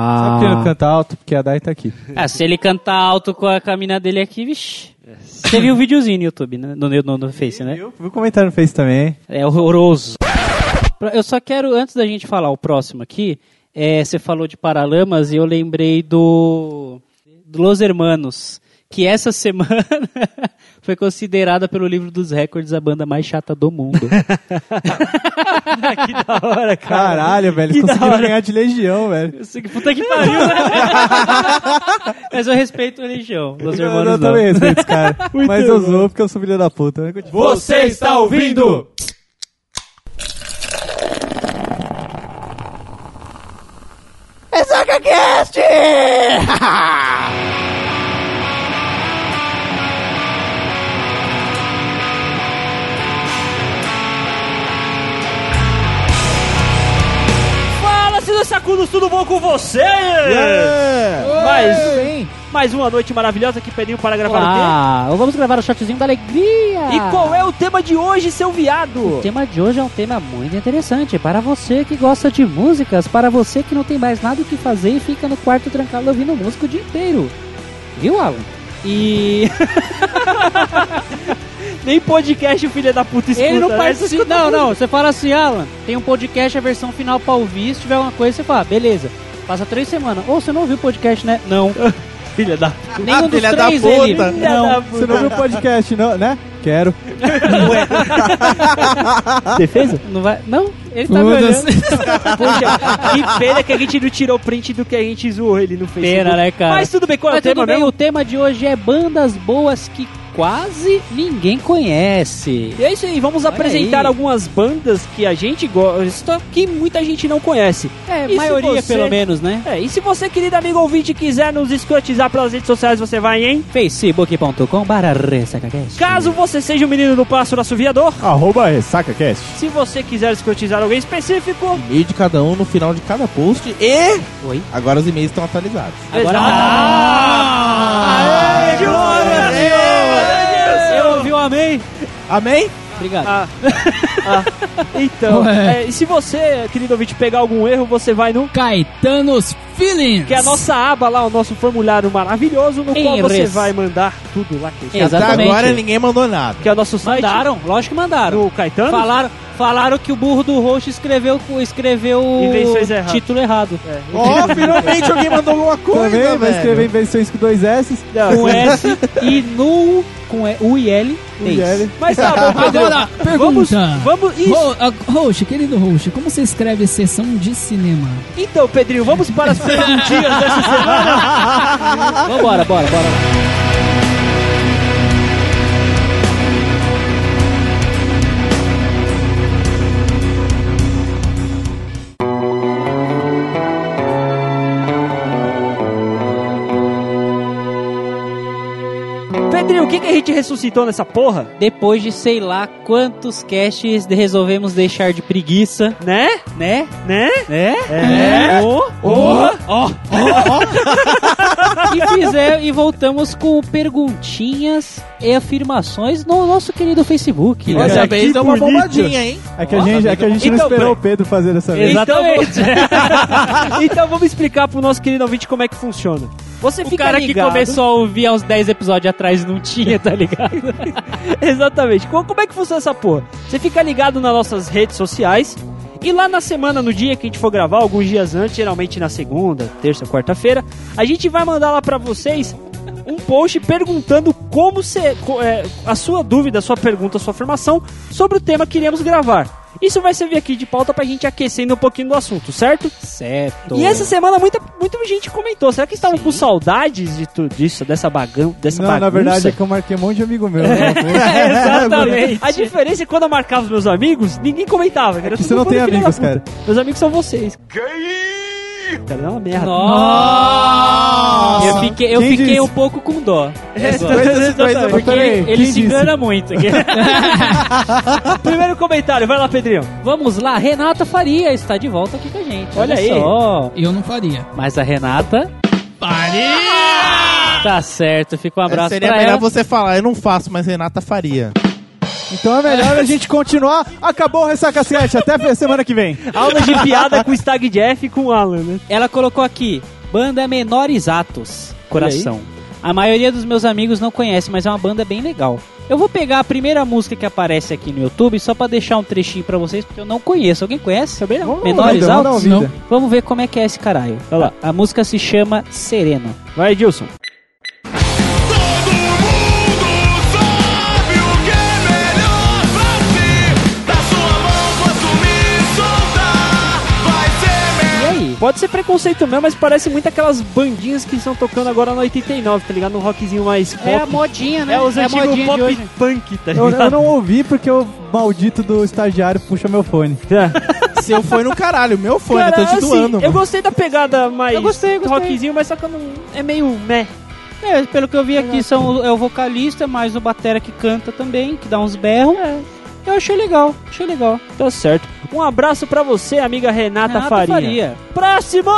Sabe por que ele não canta alto? Porque a Dai tá aqui. Ah, se ele cantar alto com a caminha dele aqui, vixi. Você viu o videozinho no YouTube, né? No, no, no Face, né? Eu vi o comentário no Face também. É horroroso. Eu só quero, antes da gente falar o próximo aqui, é, você falou de Paralamas e eu lembrei do, do Los Hermanos, que essa semana foi considerada pelo livro dos recordes a banda mais chata do mundo. que da hora, cara. Caralho, velho. Que Eles conseguiram ganhar de Legião, velho. Eu sei que puta que pariu, né? Mas eu respeito a religião. Los Eu, Hermanos eu não. também respeito os caras. Mas eu zoo porque eu sou filho da puta. Continua. Você está ouvindo? Fala, Cida Sacudos, tudo bom com você? Mais, mais uma noite maravilhosa que pediu para gravar o Ah, vamos gravar o shotzinho da alegria. quê? E qual é o tema de hoje, seu viado? O tema de hoje é um tema muito interessante para você que gosta de músicas, para você que não tem mais nada o que fazer e fica no quarto trancado ouvindo música o dia inteiro. Viu, Alan? E Nem podcast o filho da puta escuta, ele não né? participa. Não, não, você fala assim, Alan, tem um podcast, a versão final pra ouvir, se tiver alguma coisa, você fala, beleza. Passa três semanas. Ou você não ouviu o podcast, né? Não. Filha da Nenhum dos filha da três puta. ele. Filha da Não. puta. Você não viu o podcast, não, né? Quero. Defesa? Não vai. Não, ele tá me Foda-se. olhando. Poxa, que pena que a gente não tirou print do que a gente zoou ele no Facebook. Pena, né, cara? Mas tudo bem, qual é o Mas tudo tema bem, mesmo? o tema de hoje é bandas boas que quase ninguém conhece. E é isso aí, vamos Olha apresentar aí. algumas bandas que a gente gosta, que muita gente não conhece. É, E maioria você- pelo menos, né? É, e se você, querido amigo ouvinte, quiser nos escrotizar pelas redes sociais, você vai em... facebook.com. Caso você seja o menino do pássaro assoviador, Arroba RessacaCast. se você quiser escrotizar alguém específico... E-mail de cada um no final de cada post. E Oi. agora os e-mails estão atualizados. Agora... Ah! Aê, amém. Amém? Obrigado. Ah, ah, então, é, e se você, querido ouvinte, pegar algum erro, você vai no Caetanos Feelings. que é a nossa aba lá, o nosso formulário maravilhoso, no Em qual você vai mandar tudo lá. Que, Exatamente. Até agora ninguém mandou nada. que é o nosso site. Mandaram, lógico que mandaram. No Caetano? Falaram, falaram que o burro do roxo escreveu, escreveu o errado. título errado. É. Ó, finalmente alguém mandou alguma coisa, Também vai velho. escrever invenções com dois S. Não, Com S e nu com E- U e L. O IL. Mas tá bom, Pedro. Agora, Vamos, pergunta. vamos. Ro- ah, Roxo, querido Roxo, como você escreve sessão de cinema? Então, Pedrinho, vamos para as perguntinhas dessa semana. Vambora, bora, bora. Que, que a gente ressuscitou nessa porra? Depois de sei lá quantos casts de- resolvemos deixar de preguiça, Né? né? Né? Né? É. Ó, ó, ó, ó. E fizemos e voltamos com perguntinhas e afirmações no nosso querido Facebook. Olha Dessa vez é uma bonito. bombadinha, hein? É que a gente, é que a gente não Então, esperou o Pedro fazer dessa vez. Exatamente. Então, vamos explicar pro nosso querido ouvinte como é que funciona. Você O fica cara ligado. que começou a ouvir há uns 10 episódios atrás não tinha, tá ligado? Exatamente. Como, é que funciona essa porra? Você fica ligado nas nossas redes sociais. E lá na semana, no dia que a gente for gravar, alguns dias antes, geralmente na segunda, terça, quarta-feira, a gente vai mandar lá pra vocês um post perguntando como você. é, a sua dúvida, a sua pergunta, a sua afirmação sobre o tema que iremos gravar. Isso vai servir aqui de pauta pra gente aquecendo um pouquinho do assunto, certo? Certo. E essa semana muita, muita gente comentou. Será que estavam Sim. com saudades de tudo isso, dessa, bagam, dessa Não, bagunça? na verdade é que eu marquei um monte de amigo meu. né? É, exatamente. A diferença é que quando eu marcava os meus amigos, ninguém comentava. Era que todo você não tem da amigos, cara. Meus amigos são vocês. Cara, é uma merda. Nossa! Eu fiquei, eu Quem fiquei disse? um pouco com dó. Exatamente. Porque Peraí, ele, ele quem se engana muito. Primeiro comentário, vai lá, Pedrinho. Vamos lá, Renata Faria está de volta aqui com a gente. Olha aí. Só. Eu não faria. Mas a Renata. Tá certo, fica um abraço Seria pra melhor ela. você falar, eu não faço, mas Renata faria. Então é melhor a gente continuar. Acabou o Ressaca 7. Até semana que vem. Aula de piada com o Stag Jeff e com o Alan, né? Ela colocou aqui, banda Menores Atos, coração. A maioria dos meus amigos não conhece, mas é uma banda bem legal. Eu vou pegar a primeira música que aparece aqui no YouTube só pra deixar um trechinho pra vocês, porque eu não conheço. Alguém conhece? Também não. Menores Atos? ouvida. Não. Vamos ver como é que é esse caralho. Vai lá. A, a música se chama Sereno. Vai, Edilson. Pode ser preconceito mesmo, mas parece muito aquelas bandinhas que estão tocando agora no 89, tá ligado? No rockzinho mais pop. É a modinha, né? É os a antigos pop hoje. punk, tá Eu, ligado? eu não ouvi porque o maldito do estagiário puxa meu fone. Seu foi no caralho, meu fone, Cara, eu tô te assim, doando. eu mano. gostei da pegada mais Eu gostei, gostei. rockzinho, mas só que eu não... é meio meh. É, pelo que eu vi aqui, são, é o vocalista, mais o batera que canta também, que dá uns berros. Eu achei legal, achei legal. Tá certo. Um abraço pra você, amiga Renata, Renata Faria. Faria. Próximo!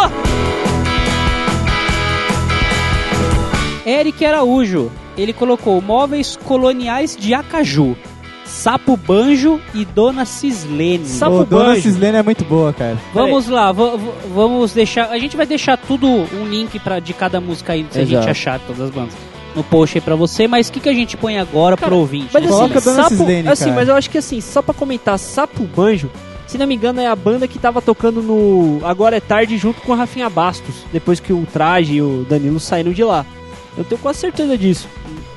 Eric Araújo, ele colocou móveis coloniais de Acaju, Sapo Banjo e Dona Cislene. Sapo o Dona Banjo. Cislene é muito boa, cara. Vamos lá, va- va- vamos deixar. A gente vai deixar tudo um link pra, de cada música aí, se a gente Exato. achar todas as bandas. No post aí pra você, mas o que, que a gente põe agora pro ouvinte? Mas? Coloca assim, a Dona Sapo, Cislene, assim, cara. mas eu acho que assim, só pra comentar, Sapo Banjo, se não me engano, é a banda que tava tocando no Agora é Tarde junto com a Rafinha Bastos, depois que o Traje e o Danilo saíram de lá. Eu tenho quase certeza disso.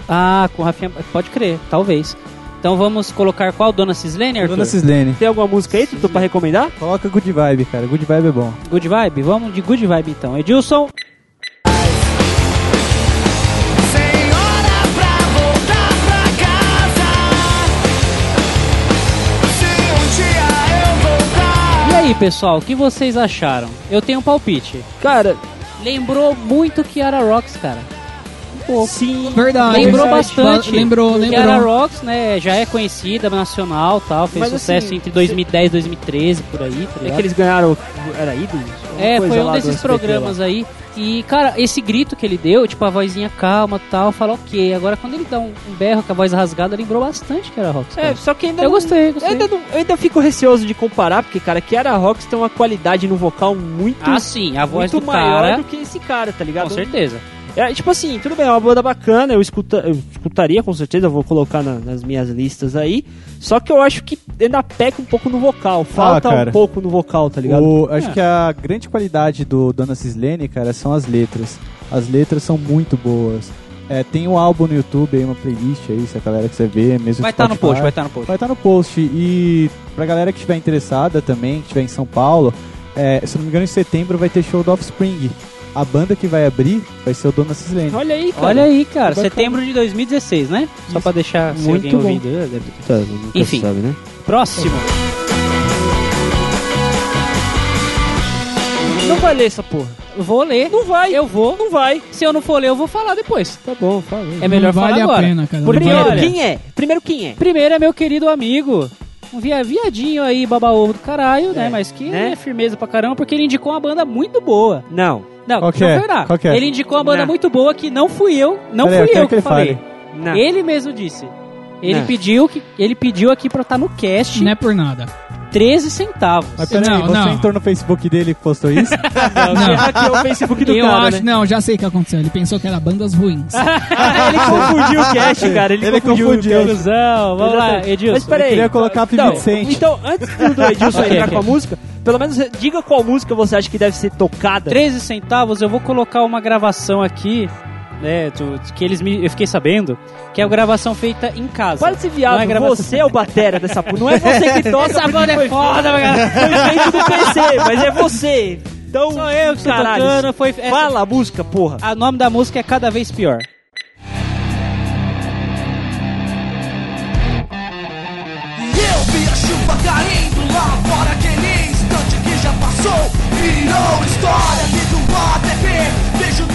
Ah, com Rafinha. Pode crer, talvez. Então vamos colocar qual? Dona Cislene, Arthur? Dona Cislene. Tem alguma música aí, Tutu, pra recomendar? Coloca Good Vibe, cara. Good Vibe é bom. Good Vibe? Vamos de Good Vibe então. Edilson. Aí, pessoal, o que vocês acharam? Eu tenho um palpite. Cara, Lembrou muito Kiara Rocks, cara. Pouco. sim. Verdade. Lembrou verdade. bastante. Lembrou, Kiara lembrou. Rocks, né, já é conhecida, nacional tal, fez Mas, sucesso assim, entre 2010 e 2013, por aí, tá É que eles ganharam. Era ídolos? É, coisa foi um desses programas lá. aí. E, cara, esse grito que ele deu, tipo, a vozinha calma e tal, fala ok. Agora, quando ele dá um, um berro com a voz rasgada, lembrou bastante que era Rocks. É, só que ainda eu não- gostei, gostei. Eu ainda, não- eu ainda fico receoso de comparar, porque, cara, Kiara Rocks tem uma qualidade no vocal muito, Ah, sim, a voz muito do maior cara, do que esse cara, tá ligado? com certeza. É, tipo assim, tudo bem, é uma banda bacana, eu, escuta, eu escutaria com certeza, eu vou colocar na- nas minhas listas aí. Só que eu acho que ainda peca um pouco no vocal, falta um cara. pouco no vocal, tá ligado? O- acho É. que a grande qualidade do Dona Cislene, cara, são as letras. As letras são muito boas. É, tem um álbum no YouTube aí, uma playlist aí, se a galera quiser ver, mesmo Vai no estar no Spotify. post, vai estar no post. Vai estar no post. E pra galera que estiver interessada também, que estiver em São Paulo, é, se não me engano, em setembro vai ter show do Offspring. A banda que vai abrir vai ser o Dona Cislene. Olha aí, cara. Olha aí, cara, setembro de 2016, né? Só pra deixar se Muito alguém bom. Tá, Enfim. sabe, né? Próximo. Não vai ler essa porra. Eu vou ler. Não vai. Eu vou. Não vai. Se eu não for ler, eu vou falar depois. Tá bom, fala. É melhor Não vale falar a agora. pena, cara. Porque, Primeiro, olha, quem é? Primeiro, quem é? Primeiro é meu querido amigo. Um via, viadinho aí, baba-ovo do caralho, né? É, Mas que né? é firmeza pra caramba, porque ele indicou uma banda muito boa. Não. Não, Qual que eu é? Qual que é? Ele indicou uma banda Não. muito boa que não fui eu, não Pera aí, eu fui quero eu que que, ele falei. fale. Não. Ele mesmo disse. Ele Não. pediu que ele pediu aqui pra estar no cast Não é por nada. 13 centavos. Mas peraí, Não, você não. entrou no Facebook dele e postou isso? Não. Aqui é o Facebook do eu cara, acho, né? não, já sei o que aconteceu. Ele pensou que era bandas ruins. ele confundiu o cast, cara. Ele, Ele confundiu, confundiu. o cast. Conclusão, vamos lá. Edilson. Mas peraí. queria colocar a então, Vicente. então, antes do Edilson Ok, entrar ok. com a música, pelo menos diga qual música você acha que deve ser tocada. 13 centavos, eu vou colocar uma gravação aqui, né, do- que eles me, eu fiquei sabendo, que é uma gravação feita em casa. Para ser viado, Não é gravação- você é o batera dessa porra. Não é você que toca. Essa banda é foda, cara. Foi feito do PC, mas é você. Então, Sou eu que caralho, tocando, foi... Fala a música, porra. O nome da música é Cada Vez Pior. E eu vi a chuva caindo lá fora Virou história ATP Vejo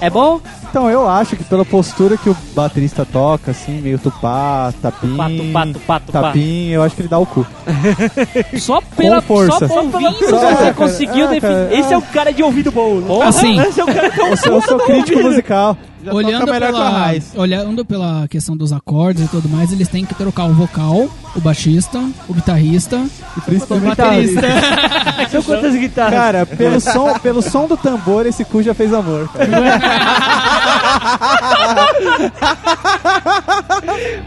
É bom? então eu acho que pela postura que o baterista toca, assim, meio tupá, tapim. Pato, pato, pato, pato. Tapim, eu acho que ele dá o cu. Só pela força. Só ouvindo Só- você é, conseguiu é, definir. Esse é o cara de ouvido bom. né? Assim. Esse é o cara que é Eu sou, eu sou crítico musical. Já Olhando toca melhor que a pela, Raiz. olhando pela questão dos acordes e tudo mais, eles têm que trocar o vocal, o baixista, o guitarrista E o principalmente baterista. São quantas guitarras? Cara, pelo som, pelo som do tambor, esse cu já fez amor.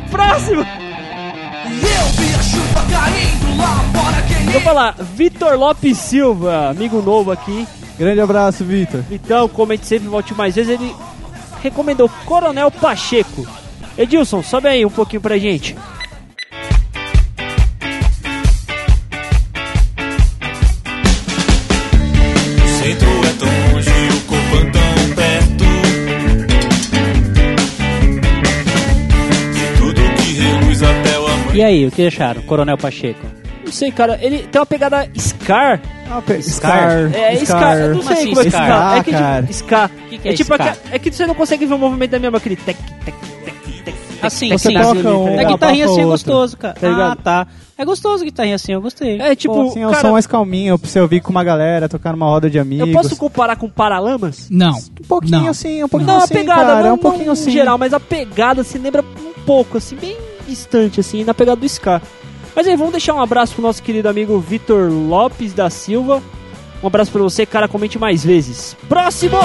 Próximo! Eu vi a chuva caindo lá fora quem Vou falar, Vitor Lopes Silva, amigo novo aqui. Grande abraço, Vitor. Então, comente sempre, volte mais vezes. Ele recomendou Coronel Pacheco. Edilson, sobe aí um pouquinho pra gente. Centro é tão longe, o corpo é tão perto. De tudo que reluz até o amanhã. E aí, o que acharam? Coronel Pacheco. Não sei, cara, ele tem uma pegada Scar. Ah, pe- Scar. Scar. É, Scar. Eu não Como sei assim, como é que Scar? Scar. É que tipo, Scar. que que é é tipo, Scar? é que você não consegue ver o movimento da minha mão, aquele tec, tec, tec, tec. Assim, Você assim. toca um, É guitarrinha assim é gostoso, cara. Tá ligado? ah, tá. É gostoso guitarrinha assim, eu gostei. É tipo, Pô, assim, é um som mais calminho pra você ouvir com uma galera, tocar numa roda de amigos. eu posso comparar com Paralamas? Não. Um pouquinho Não. assim, um pouquinho Não, a assim, pegada, cara, não, é um pouquinho não assim. em geral, mas a pegada se lembra um pouco, assim, bem distante, assim, na pegada do Scar. Mas aí, vamos deixar um abraço pro nosso querido amigo Vitor Lopes da Silva. Um abraço pra você, cara, comente mais vezes. Próximo!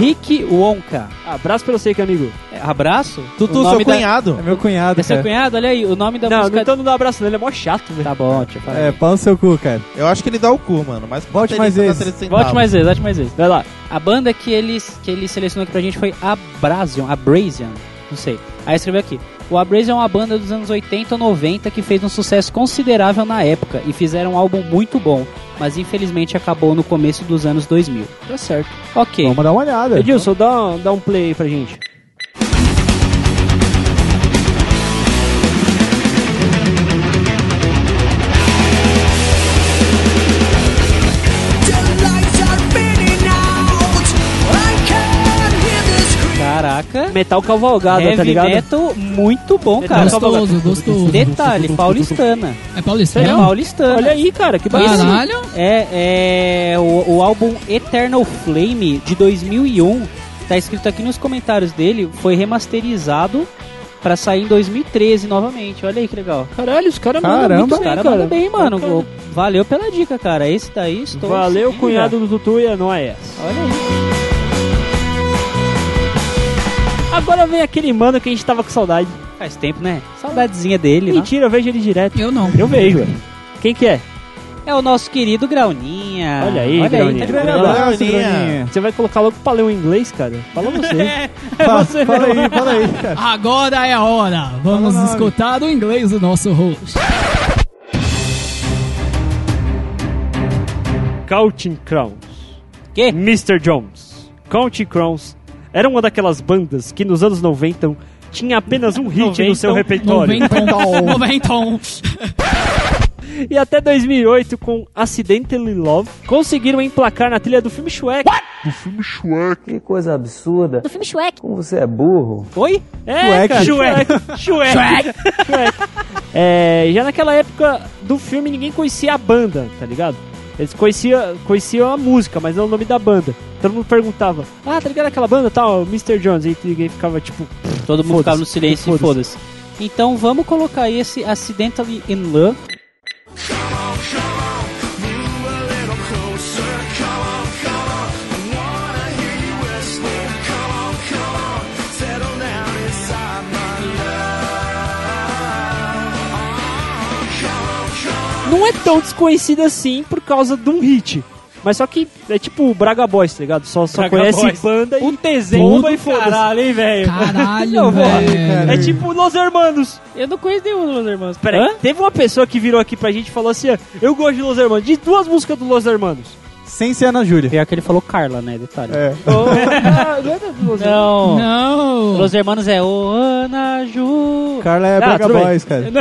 Rick Wonka. Abraço pra você, que amigo. É, abraço? Tutu, O seu da- cunhado. É meu cunhado, É seu cara. cunhado? Olha aí, o nome da não, música... não, então não dá abraço, não, ele é mó chato, velho. Tá bom, deixa eu falar. É, pau no seu cu, cara. Eu acho que ele dá o cu, mano. Mas Volte mais baterista vezes. dá 300 Volte mais vezes, volte mais vezes. Vai lá. A banda que ele, que ele selecionou aqui pra gente foi Abrasion, Abrasion, não sei. Aí escreveu aqui. O Abrasion é uma banda dos anos 80 ou 90 que fez um sucesso considerável na época e fizeram um álbum muito bom, mas infelizmente acabou no começo dos anos 2000. Tá certo. Ok. Vamos dar uma olhada. Edilson, dá, dá um play aí pra gente. Caraca. Metal cavalgada, tá ligado? metal muito bom, cara. Gostoso, gostoso. Detalhe, paulistana. É paulista, É paulistana. Olha aí, cara, que bacana. Caralho. É, é o, o álbum Eternal Flame de 2001, tá escrito aqui nos comentários dele, foi remasterizado pra sair em 2013 novamente. Olha aí que legal. Caralho, os caras mandam Caramba. muito Os bem, caras cara. mandam bem, mano. Bacana. Valeu pela dica, cara. Esse daí estou. Valeu, seguindo cunhado do Tutu e é nóis. Olha aí. Agora vem aquele mano que a gente tava com saudade. Faz tempo, né? Saudadezinha dele, né? Mentira, eu vejo ele direto. Eu não. Eu vejo, velho. Quem que é? É o nosso querido Grauninha. Olha aí, Olha Grauninha. aí, tá abraço, Graninha. Graninha. Você vai colocar logo pra ler o inglês, cara? Fala você. Fala, fala aí, fala aí, cara. Agora é a hora. Vamos Fala o nome. escutar o inglês do nosso host. Counting Crowns. Que? Mr. Jones. Counting Crowns era uma daquelas bandas que nos anos 90 tinha apenas um hit no seu repertório. Noventon. Noventon. E até 2008, com Accidentally Love, conseguiram emplacar na trilha do filme Shrek. Que coisa absurda. do filme Shrek. Como você é burro. Oi? É, Shrek. Shrek. Shrek. Shrek. É, já naquela época do filme, ninguém conhecia a banda, tá ligado? Eles conheciam, conheciam a música, mas não o nome da banda. Todo mundo perguntava, ah, tá ligado aquela banda tal, Mr. Jones? E ninguém ficava tipo, Todo mundo ficava no silêncio e foda-se. Então vamos colocar esse Accidentally in Love. não é tão desconhecido assim por causa de um hit. Mas só que é tipo o Braga Boys, tá ligado? Só, só Braga conhece Boys. banda e O desenho e foda-se. caralho, hein, velho? Caralho, Não, velho. É tipo Los Hermanos. Eu não conheço nenhum dos meus irmãos. Peraí, Hã? teve uma pessoa que virou aqui pra gente e falou assim: ó, Eu gosto de Los Hermanos, de duas músicas do Los Hermanos. Sem ser Ana Júlia. Pior que ele falou Carla, né? Detalhe. É. Ah, não é Los Hermanos. Não. Não. Los Hermanos é o Ana Ju. Carla é Ah, Braga. Boys, cara.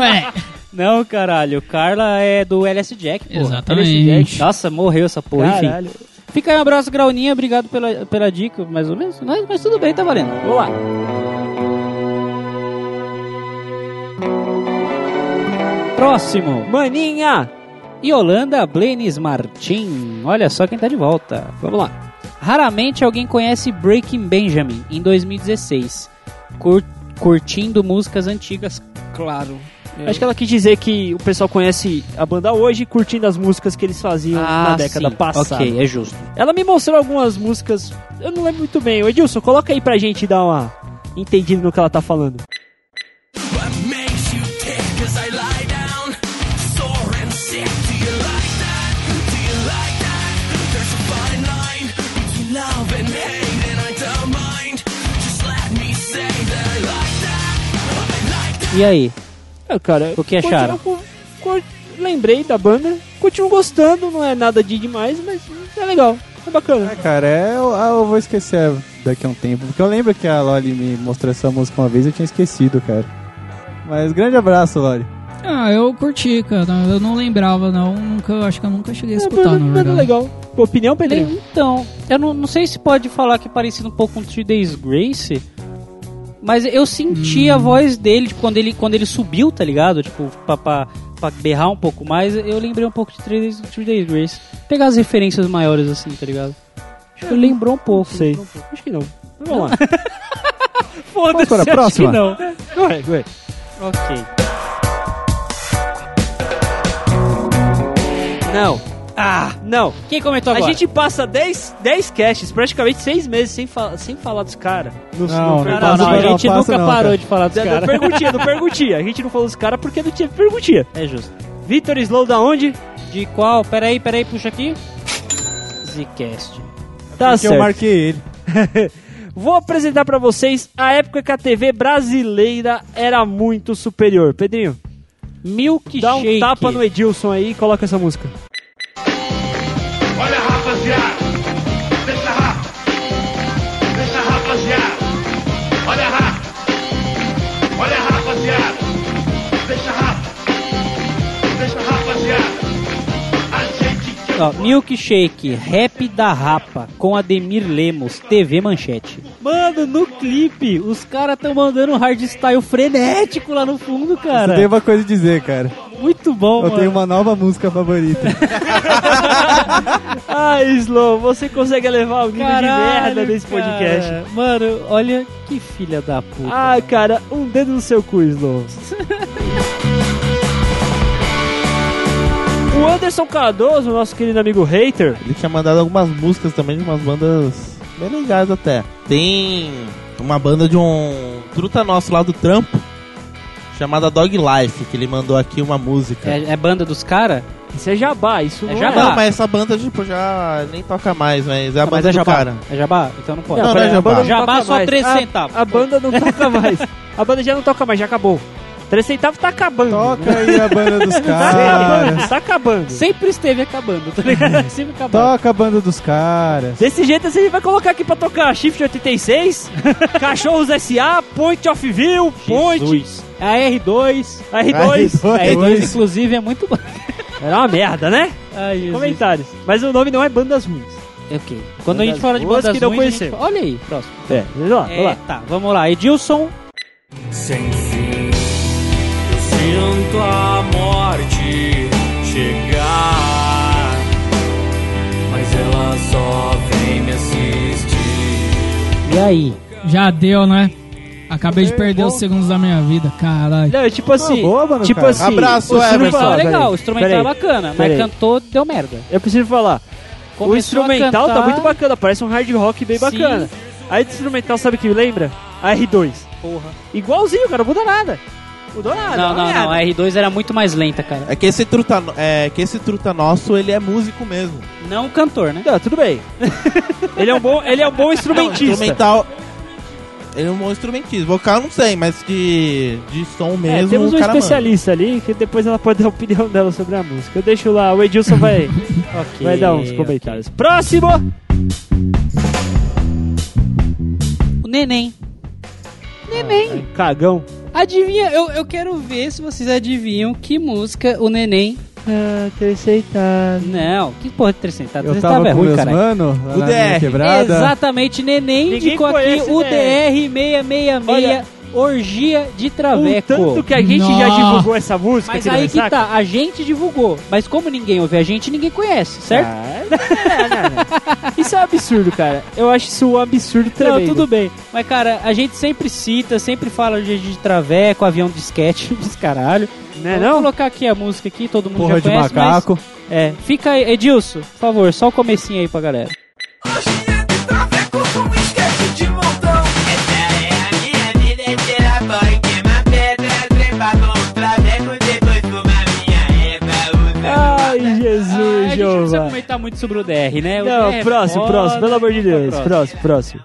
Ué. Não, caralho. Carla é do LS Jack, pô. Exatamente. Nossa, morreu essa porra. Caralho. Enfim. Fica aí um abraço, Grauninha. Obrigado pela, pela dica, mais ou menos. Mas, mas tudo bem, tá valendo. Vamos lá. Próximo. Maninha, Yolanda Blaines Martin. Olha só quem tá de volta. Vamos lá. Raramente alguém conhece Breaking Benjamin em 2016. Cur- curtindo músicas antigas, claro. Acho que ela quis dizer que o pessoal conhece a banda hoje curtindo as músicas que eles faziam na década Ah, sim. passada. Ok, é justo. Ela me mostrou algumas músicas, eu não lembro muito bem. Edilson, coloca aí pra gente dar uma entendida no que ela tá falando. E aí? É, cara, O que acharam? lembrei da banda, continuo gostando, não é nada de demais, mas é legal, é bacana. É, cara, é, eu, ah, eu vou esquecer daqui a um tempo. Porque eu lembro que a Loli me mostrou essa música uma vez e eu tinha esquecido, cara. Mas grande abraço, Loli. Ah, eu curti, cara. Eu não lembrava, não. Nunca, acho que eu nunca cheguei a É escutar, banda- na banda verdade. legal. Opinião, Pedrinho? Então, eu não, não sei se pode falar que é parecido um pouco com Three Days Grace, mas eu senti a voz dele, tipo, quando ele, quando ele subiu, tá ligado? Tipo, pra, pra, pra berrar um pouco mais, eu lembrei um pouco de Three Days, Three Days Grace. Pegar as referências maiores assim, tá ligado? Acho que lembrou um pouco. Sei. lembrou um pouco. Acho que não. Vamos lá. Foda-se, acho próxima? que não. Vai, vai. Ok. Não. Ah, não. Quem comentou A agora? gente passa 10, 10 casts, praticamente 6 meses sem, fa sem falar dos caras. Não, não Não, não, não, a não, gente passa nunca não, parou cara. de falar dos caras. perguntinha, do perguntinha. A gente não falou dos caras porque não tinha perguntinha. É justo. Vitor Slow da onde? De qual? Peraí, peraí, puxa aqui. Zcast. Tá Porque certo. eu marquei ele. Vou apresentar pra vocês a época que a TV brasileira era muito superior. Pedrinho, Milk dá um tapa no Edilson aí e coloca essa música. Olha rapaziada, deixa rapa, deixa rapaziada, olha rapa, olha rapaziada, deixa rapa, deixa rapaziada, a gente quer Ó, Milkshake, rap da rapa, com Ademir Lemos, TV Manchete. Mano, no clipe, os caras tão mandando um hardstyle frenético lá no fundo, cara. tenho uma coisa a dizer, cara. Muito bom, Eu mano. tenho uma nova música favorita. Ai, Slow, você consegue levar o nível de merda desse cara. podcast. Mano, olha que filha da puta. Ai, cara, um dedo no seu cu, Slow. o Anderson Cardoso, nosso querido amigo hater, Ele tinha mandado algumas músicas também de umas bandas bem legais até. Tem uma banda de um truta nosso lá do trampo, chamada Dog Life, que ele mandou aqui uma música. É, é banda dos caras? isso é jabá, isso É não jabá. é. Não, mas essa banda, tipo, já nem toca mais, mas é a mas banda é do jabá. cara. É jabá? Então não pode. Não, não é a jabá. não Jabá só mais. 3 A- centavos. A banda não toca mais. A banda já não toca mais, já acabou. 3 centavos tá acabando. Toca aí a banda dos Tá caras. tá acabando. Sempre esteve acabando, tá ligado? Sempre acabando. Toca a banda dos caras. Desse jeito assim, a gente vai colocar aqui pra tocar Shift 86, Cachorros SA, Point of View, Point, Jesus. A R2. R2. A R2, inclusive, é muito bom. Era uma merda, né? Ai. Comentários. Mas o nome não é Bandas Ruins. É ok. Quando a gente Bandas fala de bandas que não ruins, a gente Olha aí, próximo. É, vamos lá, vamos É, lá. tá, vamos lá. Edilson. Sem fim, eu sinto a morte chegar, mas ela só vem me assistir. E aí? Já deu, né? Acabei de perder os segundos da minha vida, caralho. Não, é tipo assim, boa, mano, tipo cara. assim, Abraço, o instrumental- Instrumental é legal, o instrumental é bacana, peraí. mas cantou, deu merda. Eu preciso falar. o Começou instrumental a tá cantar- muito bacana, parece um hard rock bem Sim. bacana. Aí o instrumental sabe o que lembra? A R2. Porra. Igualzinho, cara, não muda nada. Mudou nada. Não, não, nada. não. A R2 era muito mais lenta, cara. É que esse truta, é que esse truta nosso, ele é músico mesmo. Não cantor, né? Não, tudo bem. ele é um bom, ele é um bom instrumentista. Instrumental. Ele é um bom instrumentista. Vocal não sei, mas de, de som É, mesmo. temos o um cara especialista ali que depois ela pode dar a opinião dela sobre a música. Eu deixo lá, o Edilson vai, Ok. vai dar uns comentários. Próximo! O Neném. Neném. Cagão. Adivinha, eu, eu quero ver se vocês adivinham que música o Neném. Ah, terceitado. Não, que porra de 300? Eu 300 tava é com ruim, meus cara. mano lá O na minha quebrada. Exatamente, Neném Ninguém indicou aqui conhece o DR. DR666 Orgia de O Traveco. tanto que a gente já Nossa. divulgou essa música. Mas aí que tá, a gente divulgou. Mas como ninguém ouve a gente, ninguém conhece, certo? Ah, não, não, não. Isso é um absurdo, cara. Eu acho isso um absurdo Não, tremendo. tudo bem. Mas, cara, a gente sempre cita, sempre fala de, de traveco, avião de sketch, dos caralho. Né, Vou não? colocar aqui a música aqui, todo mundo Porra já de conhece, macaco. mas... É, fica aí, Edilson, por favor, só o comecinho aí pra galera. Comentar muito sobre o DR, né? O Não, DR é próximo, foda, próximo, pelo amor de Deus. próximo. Próximo, próximo.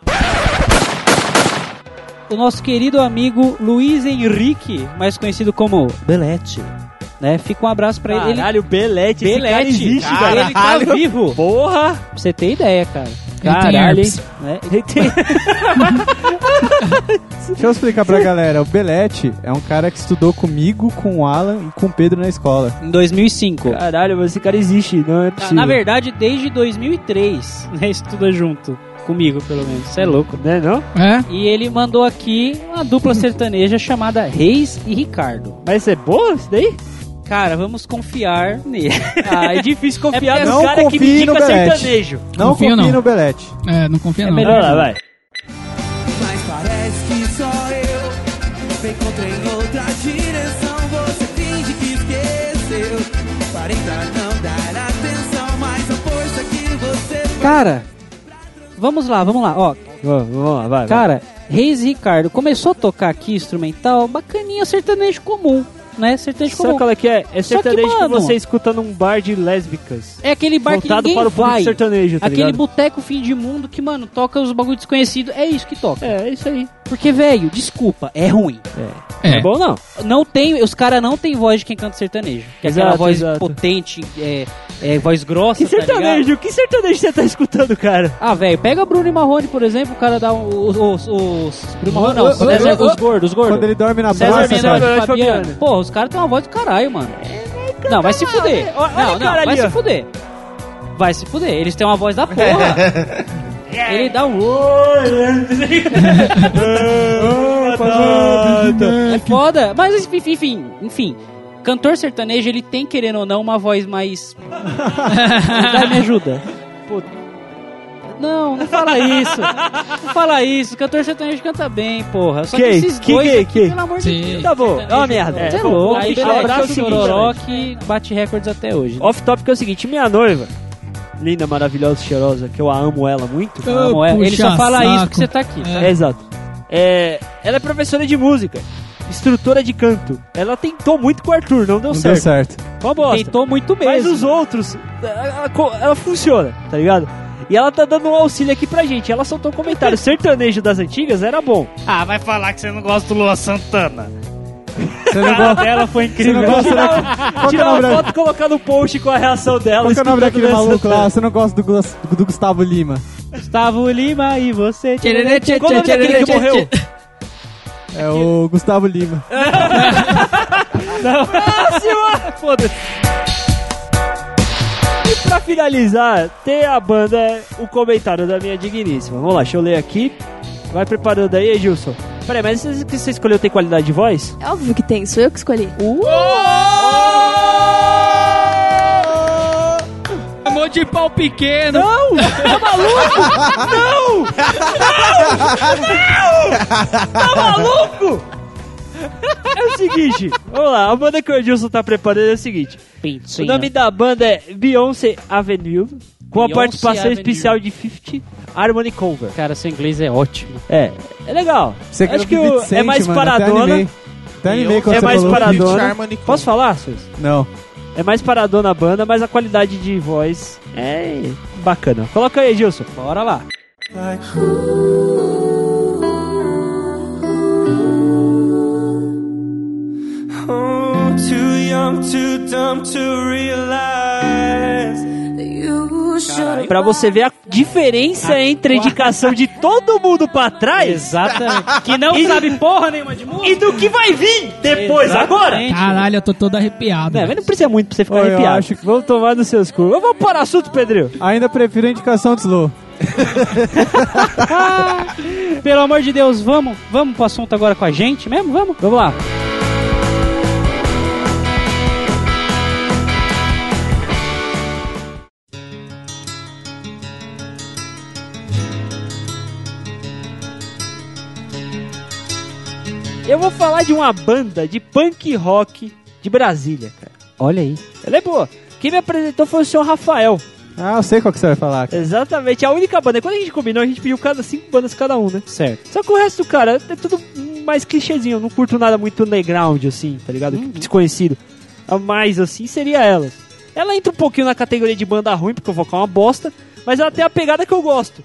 O nosso querido amigo Luiz Henrique, mais conhecido como Belete, né? Fica um abraço pra ele. ele. Caralho, Belete, esse cara Belete, existe, cara, cara. ele tá vivo. Porra! Pra você ter ideia, cara. Caralho, hein? Né? Tem- Deixa eu explicar pra galera. O Belete é um cara que estudou comigo, com o Alan e com o Pedro na escola. Em 2005. Caralho, mas esse cara existe, não é Na, possível. na verdade, desde 2003, né? Estuda junto. Comigo, pelo menos. Você é louco. Né, não? É? E ele mandou aqui uma dupla sertaneja chamada Reis e Ricardo. Mas é boa isso daí? Cara, vamos confiar nele. Ah, é difícil confiar É no não cara que me no indica sertanejo. Não Confio, confie não. no Belete. É, não confia É não. melhor. Vai lá, vai. Mas parece que só eu me encontrei em outra direção. Você finge que esqueceu. Parei pra não dar atenção, mas aposto que você Cara, vamos lá, vamos lá. Ó, Vamos, vamos lá, vai. vai. cara, Reis e Ricardo começou a tocar aqui instrumental, bacaninha, sertanejo comum, né? Sertanejo Sabe comum. qual é que é? É que, sertanejo que, mano, você escuta num bar de lésbicas. É aquele bar que ninguém para o vai. sertanejo, tá Aquele boteco fim de mundo que, mano, toca os bagulho desconhecido. É isso que toca. É, é isso aí. Porque, velho, desculpa, é ruim. É. É. bom não. Não tem, os caras não tem voz de quem canta sertanejo. Que é aquela voz exato. potente, é, é, voz grossa, Que tá sertanejo? que sertanejo você tá escutando, cara? Ah, velho, pega Bruno e Marrone, por exemplo, o cara dá um- os... os, os Bruno Marrone não, ô, César, ô, os gordos, os gordos. Quando ele dorme na César. Fabiano. Pô, os caras têm uma voz do caralho, mano. Não, vai se fuder. Não, não, vai se fuder. Vai se fuder. Eles têm uma voz da porra. Ele dá um... É foda. Mas, enfim, enfim. Cantor sertanejo, ele tem, querendo ou não, uma voz mais... Vai, me ajuda. Pô. Não, não fala isso. Não fala isso. Cantor sertanejo canta bem, porra. Só que, Que? esses Que, dois que, aqui, que? pelo amor de Sim. Deus. Tá bom, é uma merda. É É, louco. Aí, abraço o seguinte, Chororó que bate recordes até hoje. Off topic é o seguinte, minha noiva, linda, maravilhosa, cheirosa, que eu a amo ela muito. Ô, Não, é, ele só fala saco. isso porque você tá aqui. É. É, exato. É, ela é professora de música, instrutora de canto. Ela tentou muito com o Arthur, não deu não certo. deu certo. Uma bosta. Tentou muito mesmo. Mas os outros, ela, ela- ela funciona, tá ligado? E ela tá dando um auxílio aqui pra gente. Ela soltou um comentário. Sertanejo das antigas era bom. Ah, vai falar que você não gosta do Lua Santana. Você não gosta, Ela foi você não incrível. gosta da... É Tirar nome uma da- foto e colocar no post com a reação dela. qual que é o nome daquele Luan maluco lá? Você não gosta do, Gus- do Gustavo Lima? Gustavo Lima e você. Qual o nome daquele que morreu? É o Gustavo Lima. Foda-se. Pra finalizar, tem a banda, o comentário da minha digníssima. Vamos lá, deixa eu ler aqui. Vai preparando aí, Edilson. Peraí, mas esse que você escolheu tem qualidade de voz? É óbvio que tem, sou eu que escolhi. Chamou de pau pequeno. Não! Tá maluco? Não! Não! Tá maluco? É o seguinte, vamos lá, a banda que o Edilson tá preparando é o seguinte. O nome da banda é Beyoncé Avenue, com a Beyoncé participação Avenue. especial de 50 Harmony Cover. Cara, seu inglês é ótimo. É, é legal. Você Acho quer que ouvir o- Vicente, é mais mano, Até paradona. animei. Até animei quando É mais falou. paradona. Posso falar, Sus? Não. É mais paradona a banda, mas a qualidade de voz é bacana. Coloca aí, Edilson. Bora lá. Oh, Pra você ver a diferença entre a indicação de todo mundo pra trás Exatamente. que não E- sabe porra nenhuma de música. e do que vai vir depois, agora. Exatamente. Caralho, eu tô todo arrepiado. Não, mas não precisa muito pra você ficar eu arrepiado. acho que- Vamos tomar nos seus cu. Vamos para o assunto, Pedrinho. Ainda prefiro a indicação de Slow. Pelo amor de Deus, vamos, vamos pro assunto agora com a gente mesmo? Vamos? Vamos lá. Eu vou falar de uma banda de punk rock de Brasília, cara. Olha aí. Ela é boa. Quem me apresentou foi o senhor Rafael. Ah, eu sei qual que você vai falar. cara. Exatamente, a única banda. Quando a gente combinou, a gente pediu cada cinco bandas cada um, né? Certo. Só que o resto, cara, é tudo mais clichêzinho. Eu não curto nada muito underground, assim, tá ligado? Desconhecido. A mais, assim, seria elas. Ela entra um pouquinho na categoria de banda ruim, porque o vocal é uma bosta, mas ela tem a pegada que eu gosto.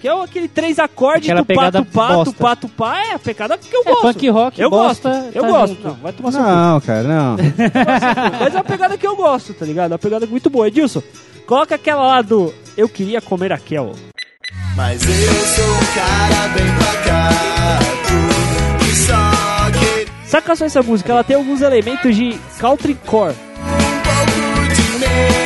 Que é o- aquele três acordes Aquela do pegada pato, pato, bosta. pato, pá. É a pegada que eu É, gosto. punk rock, eu bosta, gosto. Eu tá gosto. junto. Não, vai tomar seu cu. Não, cara, não. Mas é uma pegada que eu gosto, tá ligado? É uma pegada muito boa. Edilson, coloca aquela lá do Eu Queria Comer Aquel. Mas eu sou um cara bem pacato que só queria Saca só essa música, ela tem alguns elementos de country core. um pouco de medo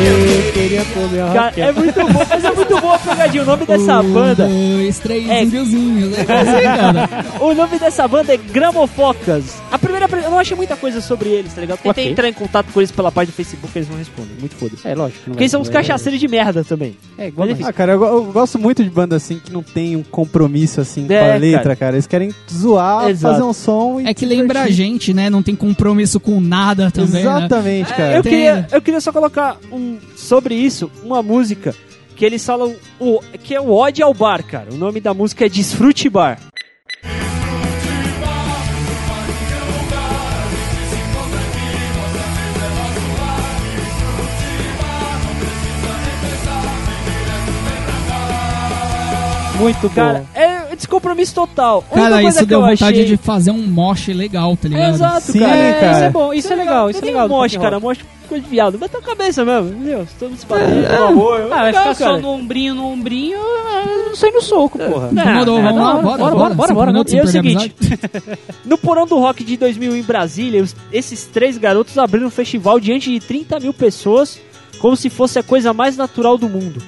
Eu queria comer a Cara, é muito bom, mas é muito boa a pegadinha. O nome dessa Um, banda. dois, três, É. índiozinhos. É assim, cara. O nome dessa banda é Gramofocas. A primeira. Eu não achei muita coisa sobre eles, tá ligado? Tentei Ok. entrar em contato com eles pela página do Facebook, eles não respondem. Muito foda-se. É, lógico. Porque eles são uns vai- cachaceiros de merda também. É, igual. Ah, cara, eu, eu gosto muito de banda assim que não tem um compromisso assim com É, a letra, cara. cara. Eles querem zoar, Exato. fazer um som e. É que lembra a gente, né? Não tem compromisso com nada também, né? Exatamente, cara. Eu Tem- queria, eu queria só colocar um, sobre isso uma música que eles falam o, que é o Ode ao Bar, cara. O nome da música é Desfrute Bar. Muito bom. Cara, é descompromisso total. Cara, isso deu eu vontade achei- de fazer um mosh legal, tá ligado? Exato, Sim, cara. É, cara. Isso é bom, isso é legal, isso é legal. punk cara, rock. mosh coisa de viado. Bata a cabeça mesmo, meu. Estamos espalhando, pelo amor. Ah, vai Legal, ficar só no ombrinho, no ombrinho, não sai no soco, porra. É, vamos lá, bora, bora, bora, bora, E é o seguinte, no Porão do Rock de 2000 em Brasília, os- esses três garotos abriram um festival diante de 30 mil pessoas, como se fosse a coisa mais natural do mundo.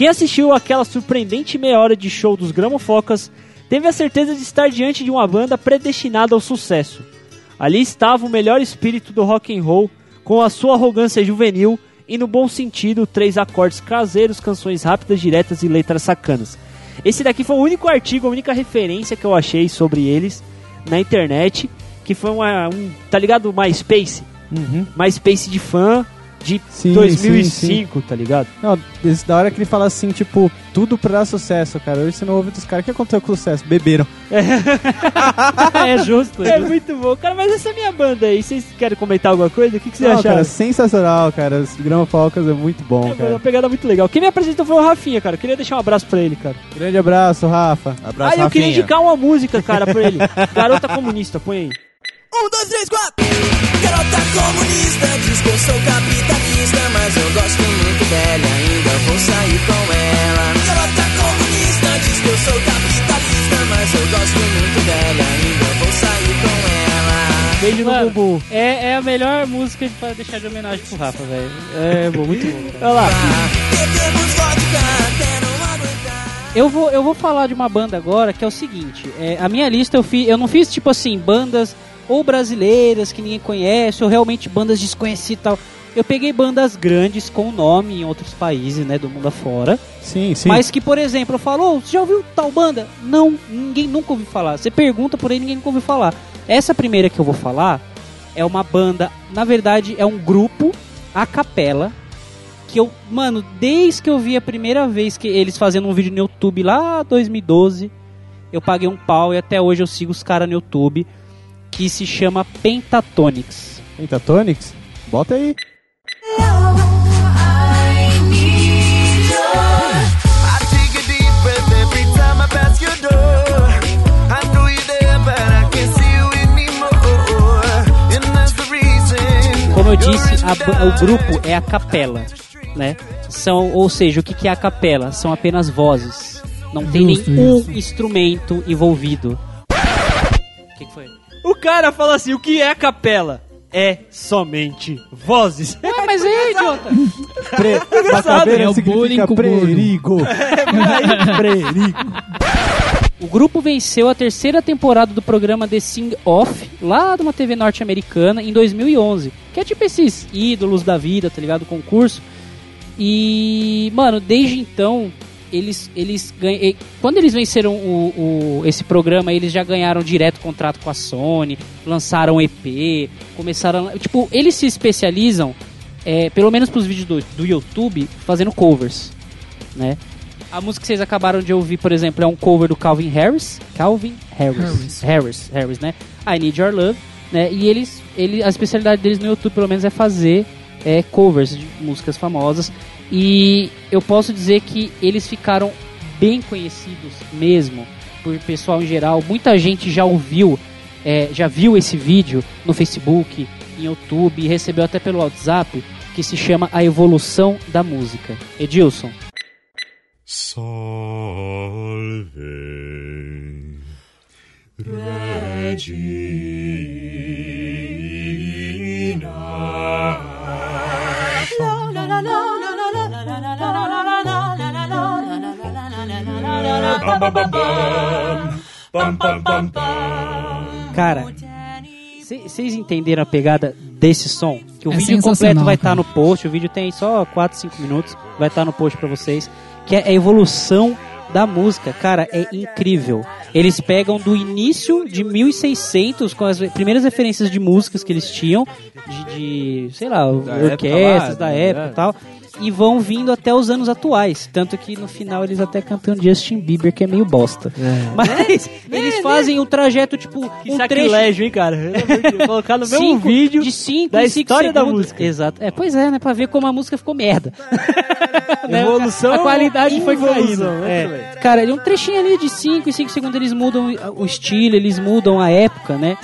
Quem assistiu aquela surpreendente meia hora de show dos Gramofocas teve a certeza de estar diante de uma banda predestinada ao sucesso. Ali estava o melhor espírito do rock and roll, com a sua arrogância juvenil e no bom sentido, três acordes caseiros, canções rápidas, diretas e letras sacanas. Esse daqui foi o único artigo, a única referência que eu achei sobre eles na internet, que foi uma, um, tá ligado, MySpace? Uhum. MySpace de fã de Sim, 2005, tá ligado? Não, esse da hora que ele fala assim, tipo, tudo pra dar sucesso, cara. Hoje você não ouve dos caras. O que aconteceu com o sucesso? Beberam. é justo. É muito bom. Cara, mas essa é minha banda aí. Vocês querem comentar alguma coisa? O que, que vocês acharam? cara, sensacional, cara. Os Grama Falcas é muito bom, É cara. uma pegada muito legal. Quem me apresentou foi o Rafinha, cara. Queria deixar um abraço pra ele, cara. Grande abraço, Rafa. Abraço, ah, eu queria Rafinha. indicar uma música, cara, pra ele. Garota Comunista, põe aí. Um, dois, três, quatro. Garota comunista, diz que eu sou capitalista, mas eu gosto muito dela, ainda vou sair com ela. Garota comunista, diz que eu sou capitalista, mas eu gosto muito dela, ainda vou sair com ela. Beijo no Mano, bumbum. É, é a melhor música pra deixar de homenagem pro Rafa, velho. É bom, muito bom. Olha lá. Bebemos vodka até não aguentar. Eu vou, eu vou falar de uma banda agora que é o seguinte: é, a minha lista eu, fi, eu não fiz tipo assim, bandas ou brasileiras que ninguém conhece, ou realmente bandas desconhecidas e tal. Eu peguei bandas grandes com nome em outros países, né, do mundo afora. Sim, sim. Mas que, por exemplo, eu falo, "Ô, você já ouviu tal banda? Não, ninguém nunca ouviu falar. Você pergunta por aí, ninguém nunca ouviu falar. Essa primeira que eu vou falar é uma banda, na verdade, é um grupo a capela. Que eu, mano, desde que eu vi a primeira vez que eles fazendo um vídeo no YouTube lá 2012, eu paguei um pau e até hoje eu sigo os caras no YouTube. Que se chama Pentatonics. Pentatonics? Bota aí. Como eu disse, a o grupo é a capela, né? São, ou seja, o que que é a capela? São apenas vozes. Não tem nenhum instrumento envolvido. O que, que foi? O cara fala assim: o que é capela? É somente vozes. Ué, mas é, idiota. Pre... Engraçado, Macabeira é o bullying com o perigo. O grupo venceu a terceira temporada do programa The Sing Off, lá de uma TV norte-americana, em 2011. Que é tipo esses ídolos da vida, tá ligado? Concurso. E, mano, desde então, eles, eles ganham. Quando eles venceram o, o- esse programa, eles já ganharam direto contrato com a Sony, lançaram EP, começaram. Tipo, eles se especializam, é, pelo menos pros vídeos do, do YouTube, fazendo covers, né? A música que vocês acabaram de ouvir, por exemplo, é um cover do Calvin Harris. Calvin Harris. Harris. Harris, Harris, né? I Need Your Love, né? E eles, ele, a especialidade deles no YouTube, pelo menos, é fazer é, covers de músicas famosas. E eu posso dizer que eles ficaram bem conhecidos mesmo por pessoal em geral. Muita gente já ouviu, é, já viu esse vídeo no Facebook, em YouTube, e recebeu até pelo WhatsApp, que se chama A Evolução da Música. Edilson. Salve Cara, vocês entenderam a pegada desse som? Que o É vídeo completo vai estar cara. no post, o vídeo tem só 4, 5 minutos, vai estar no post pra vocês, que é a evolução da música, cara, é incrível. Eles pegam do início de 1600 com as primeiras referências de músicas que eles tinham, de, de, sei lá, orquestras lá, da né? época e tal, e vão vindo até os anos atuais. Tanto que no final eles até cantam Justin Bieber, que é meio bosta. Mas eles fazem o trajeto, tipo, Que um trecho sacrilégio, hein, cara? Colocar no mesmo cinco- vídeo de 5 da história da música. Exato. É, pois é, né? Pra ver como a música ficou merda. Né? Evolução A qualidade foi involução, caindo. É. Cara, é um trechinho ali de 5 e 5 segundos eles mudam o estilo, eles mudam a época, né?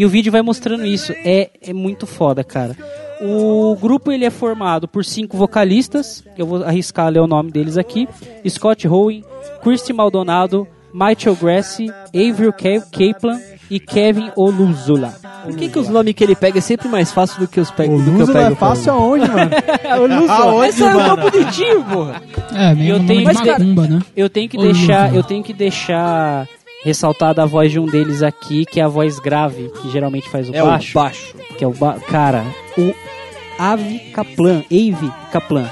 E o vídeo vai mostrando isso. É, é muito foda, cara. O grupo ele é formado por cinco vocalistas, eu vou arriscar ler o nome deles aqui: Scott Howe, Christy Maldonado, Michael Grassi, Avril Ca- Kaplan e Kevin Oluzula. Por que, que os nomes que ele pega é sempre mais fácil do que os pe... O do que eu Luso pego? é fácil aonde, mano? o Luso. Aonde, Esse é mano? tão bonitinho, porra. É, meio Eu nome tenho- macumba, né? Eu tenho que deixar, eu tenho que deixar ressaltada a voz de um deles aqui, que é a voz grave, que geralmente faz o É baixo, o baixo. que é o ba... cara, o Avi Kaplan, Ave Kaplan,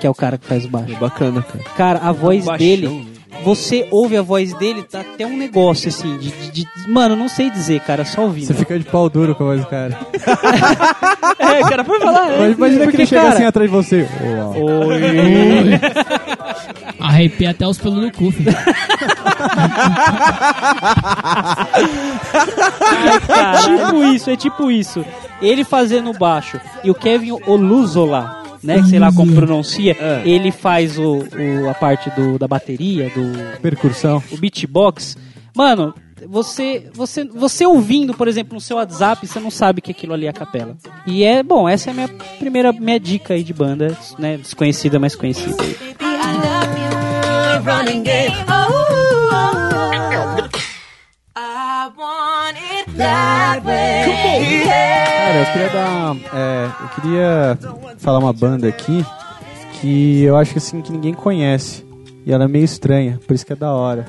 que é o cara que faz o baixo. Bacana, cara. Cara, a voz Baixão, dele, né? Você ouve a voz dele, tá até um negócio assim, de, de- de- mano, não sei dizer, cara, só ouvindo. Você fica de pau duro com a voz do cara. É, cara, foi falar. É. Mas imagina que porque, ele chega cara- assim atrás de você. Uau. Arrepia até os pelos do cu, filho. É tipo isso, é tipo isso. Ele fazendo baixo e o Kevin Oluzola, né, que sei lá como pronuncia, ele faz o, o- a parte do, da bateria, do Percussão. o beatbox. Mano, você, você, você ouvindo, por exemplo, no seu WhatsApp, você não sabe que aquilo ali é a capela. E é, bom, essa é a minha primeira minha dica aí de banda, né, desconhecida, mas conhecida. Cara, eu queria dar. É, eu queria falar uma banda aqui que eu acho que assim que ninguém conhece. E ela é meio estranha, por isso que é da hora.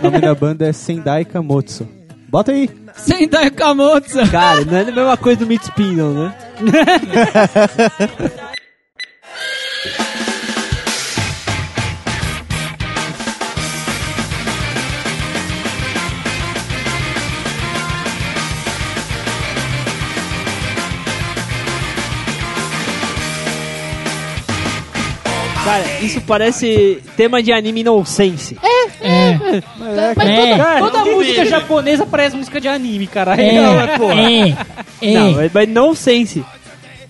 o nome da banda é Sendai Kamotsu. Bota aí! Sentai Kamotsu. Cara, não é a mesma coisa do Meat Spin, não, né? Cara, isso parece tema de anime nonsense. É, Mas É. toda, toda música japonesa parece música de anime, cara. é, é, é. Não, mas, mas nonsense.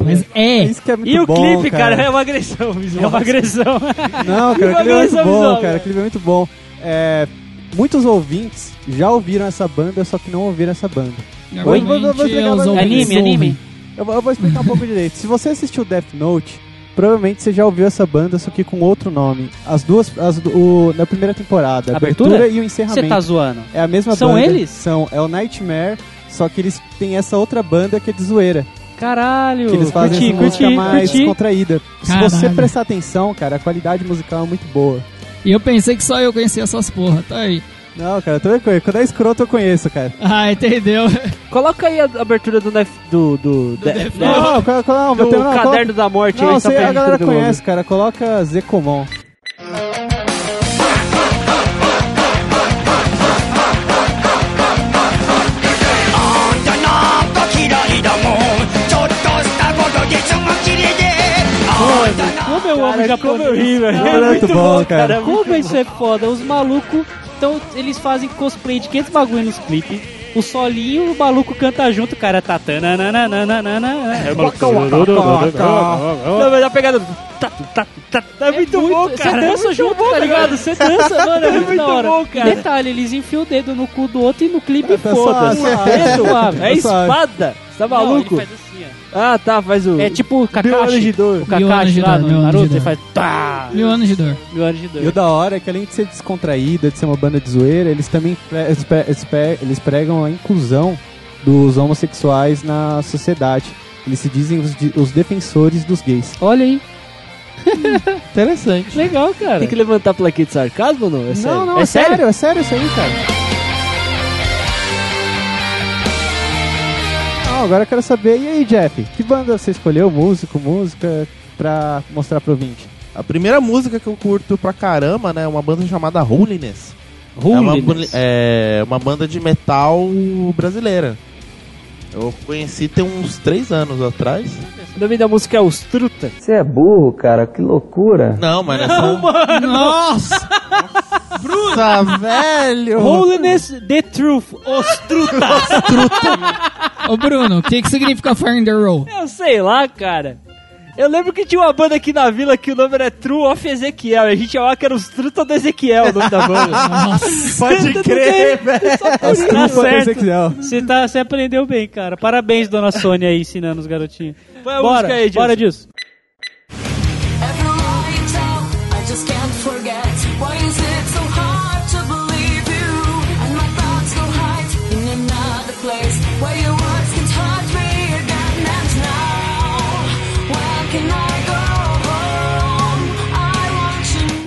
Mas é. Isso que é muito E o bom, clipe, cara. é uma agressão visual. É uma agressão. Não, cara, aquele é muito bom, visual, cara. cara. Aquele é muito bom. É, muitos ouvintes já ouviram essa banda, só que não ouviram essa banda. Vou ouvintes Anime, anime. Eu, vou- eu vou explicar um pouco direito. Se você assistiu Death Note, provavelmente você já ouviu essa banda, só que com outro nome. As duas, as, o, na primeira temporada, a Abertura? abertura e o encerramento. Você tá zoando? É a mesma São banda. eles? São, é o Nightmare só que eles têm essa outra banda que é de zoeira. Caralho. Que eles fazem curti, essa música curti, mais curti. descontraída. Se Caralho. você prestar atenção, cara, a qualidade musical é muito boa. E eu pensei que só eu conhecia essas porra, tá aí. Não, cara, tranquilo. Quando é escroto eu conheço, cara. Ah, entendeu? Coloca aí a abertura do Nef, do do, do de, de, Não, não, não, do terminar, Caderno da Morte. Não, aí, sei, a galera conhece, cara. Coloca Zekomon. Como eu amo cara, japonês. Como eu ri, velho. É muito bom, cara. É como isso é foda. Os malucos então, eles fazem cosplay de 500 bagulho nos clipes. O solinho, o maluco canta junto, o cara tá... É o maluco... Não, mas a pegada é muito, bom, Você cara. dança é muito junto, tá ligado? Você dança, mano, é muito, muito da hora. bom, cara. Detalhe, eles enfiam o dedo no cu do outro e no clipe É, tá foda-se. suave. É. É espada? Você tá Não, maluco? Ah, tá, faz o... É tipo o Mil anos Kakashi. de dor. O Kakashi de lá dor, no mil anos de Naruto, dor. ele faz... Tá, Mil anos de dor. mil anos de E o dor. da hora é que além de ser descontraída, de ser uma banda de zoeira, eles também eles pre- eles pre- eles pregam a inclusão dos homossexuais na sociedade. Eles se dizem os, de- os defensores dos gays. Olha aí, Interessante. legal, cara. Tem que levantar a plaquinha de sarcasmo ou não? É sério? Não, não, é é sério, é sério isso aí, cara. Ah, agora eu quero saber, e aí, Jeff? Que banda você escolheu? Músico, música, pra mostrar pro ouvinte? A primeira música que eu curto pra caramba, né, é uma banda chamada Holiness. É uma, Holiness. é uma banda de metal brasileira. Eu conheci tem uns três anos atrás. O nome da música é Os Truta. Você é burro, cara, que loucura. Não, mas é só... Nossa! Bruta, velho! Holiness The Truth. Os Trutas. Ô Bruno, o que, que significa Fire in the Row? Eu sei lá, cara. Eu lembro que tinha uma banda aqui na vila que o nome era True of Ezequiel. E a gente chamava que era os Truta do Ezequiel, o nome da banda. Nossa! Pode crer, velho! Tá certo. Ezequiel. Você, tá, você aprendeu bem, cara. Parabéns, dona Sônia, aí ensinando os garotinhos. Põe a Bora, música aí, bora Dilson.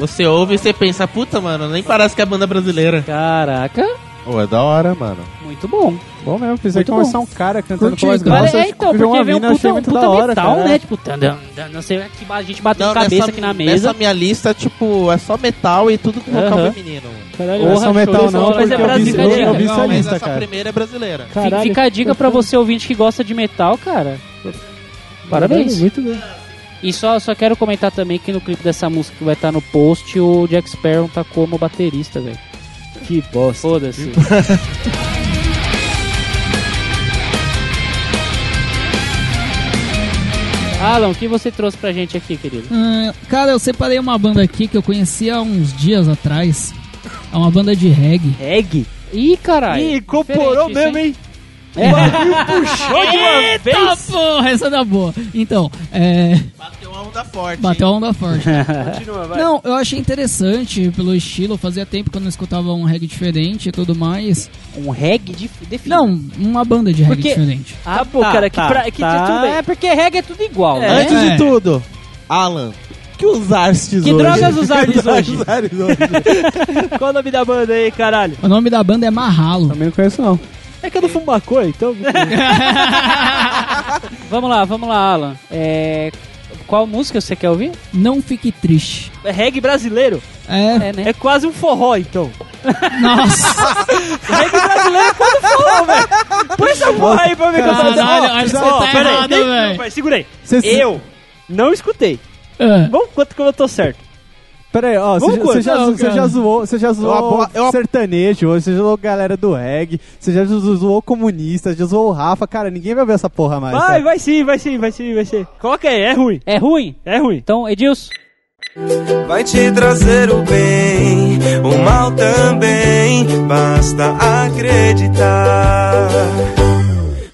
Você ouve e você pensa, puta, mano, nem parece que é banda brasileira. Caraca, Pô, é da hora, mano. muito bom. Bom mesmo, pensei Muito que começar um cara cantando Curti, com cara. grossa. é, então, porque vem um puta, um puta da hora, metal, cara. né? Tipo, tan, dan, dan, não sei, aqui a gente batendo cabeça nessa, aqui na mesa. nessa minha lista, tipo, é só metal e tudo com vocal Aham. feminino. mano. Caralho, Não é Porra, só metal não, mas porque é eu vi, brasileiro. eu vi essa lista, essa cara. primeira é brasileira. Fica- Caralho. Fica a dica pra você ouvinte que gosta de metal, cara. Parabéns. Muito bem. E só, só quero comentar também que no clipe dessa música que vai estar no post, o Jack Sparrow tá como baterista, velho. Que bosta. Foda-se. Alan, o que você trouxe pra gente aqui, querido? Hum, cara, eu separei uma banda aqui que eu conheci há uns dias atrás. É uma banda de reggae. Reggae? Ih, caralho. Ih, incorporou mesmo, hein? É. O bagulho puxou de uma Eita vez. porra, essa da boa. Então, é. Bateu uma onda forte. Bateu a onda forte. Continua, vai. Não, eu achei interessante pelo estilo. Fazia tempo que eu não escutava um reggae diferente e tudo mais. Um reggae de definido. Não, uma banda de reggae Porque- diferente. Ah, Tá bom, cara, que pra- que tá. tudo bem. É porque reggae é tudo igual, né? Antes É. de tudo, Alan, que usastes Que hoje? drogas usares hoje? Usares hoje. Qual o nome da banda aí, caralho? O nome da banda é Marralo. Também não conheço, não. É que eu não fumo maconha, então... Vamos lá, vamos lá, Alan. É... Qual música você quer ouvir? Não fique triste. é reggae brasileiro. É, É, né? É quase um forró, então. nossa. reggae brasileiro é quase um forró, velho. Põe essa porra aí pra ver que eu tô Caralho, acho que você tá errado, velho. Segura aí. Cê- Eu não escutei. É. Vamos quanto que eu tô certo. Pera aí, ó, você já, você já, você já zoou, você já zoou apo- eu apo- sertanejo, você já zoou galera do reggae, você já zo- zoou comunista, já zoou o Rafa, cara, ninguém vai ver essa porra mais. Vai, cara. vai sim, vai sim, vai sim, vai sim. Coloca aí, é ruim. É ruim? É ruim. Então, Edilson. Vai te trazer o bem, o mal também, basta acreditar.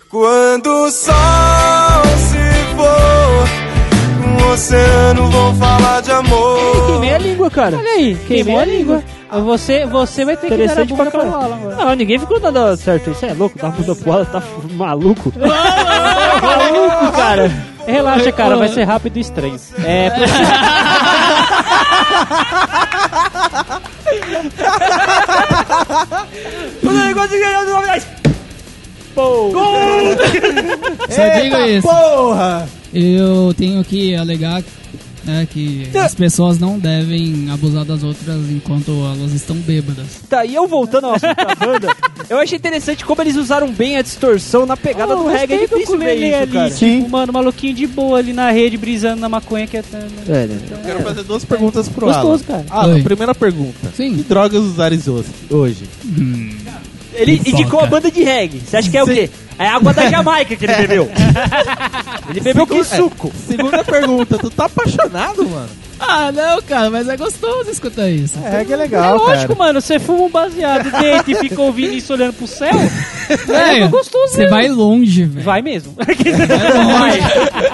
Quando o sol oceano vão falar de amor. Queimei a língua, cara. Olha aí, queimou a língua. Você, você vai ter que dar a bunda pra. Alan. agora. Não, ninguém ficou nada certo. Isso é louco, dá bunda pro tá maluco. maluco, cara. Relaxa, cara, vai ser rápido e estranho. É, O negócio de ganhar Pô. Só digo isso. Porra! Eu tenho que alegar né, que as pessoas não devem abusar das outras enquanto elas estão bêbadas. Tá, e eu voltando ao assunto da banda, eu achei interessante como eles usaram bem a distorção na pegada do reggae. É difícil ver ele isso, ali, cara. tipo, mano, maluquinho de boa ali na rede, brisando na maconha que é... É, né? Eu quero fazer duas perguntas pro Gostoso, Alan. cara. Alan, primeira pergunta. Sim. Que drogas usares hoje? hoje? Ele indicou a banda de reggae. Você acha que é o quê? É água da Jamaica que ele bebeu. ele bebeu que suco. Segunda pergunta, tu tá apaixonado, mano? Ah, não, cara, mas é gostoso escutar isso. É que é É legal, lógico, cara. mano, você fuma um baseado dentro e fica ouvindo isso olhando pro céu, Velho, gostoso você vai longe, velho. vai mesmo. Vai,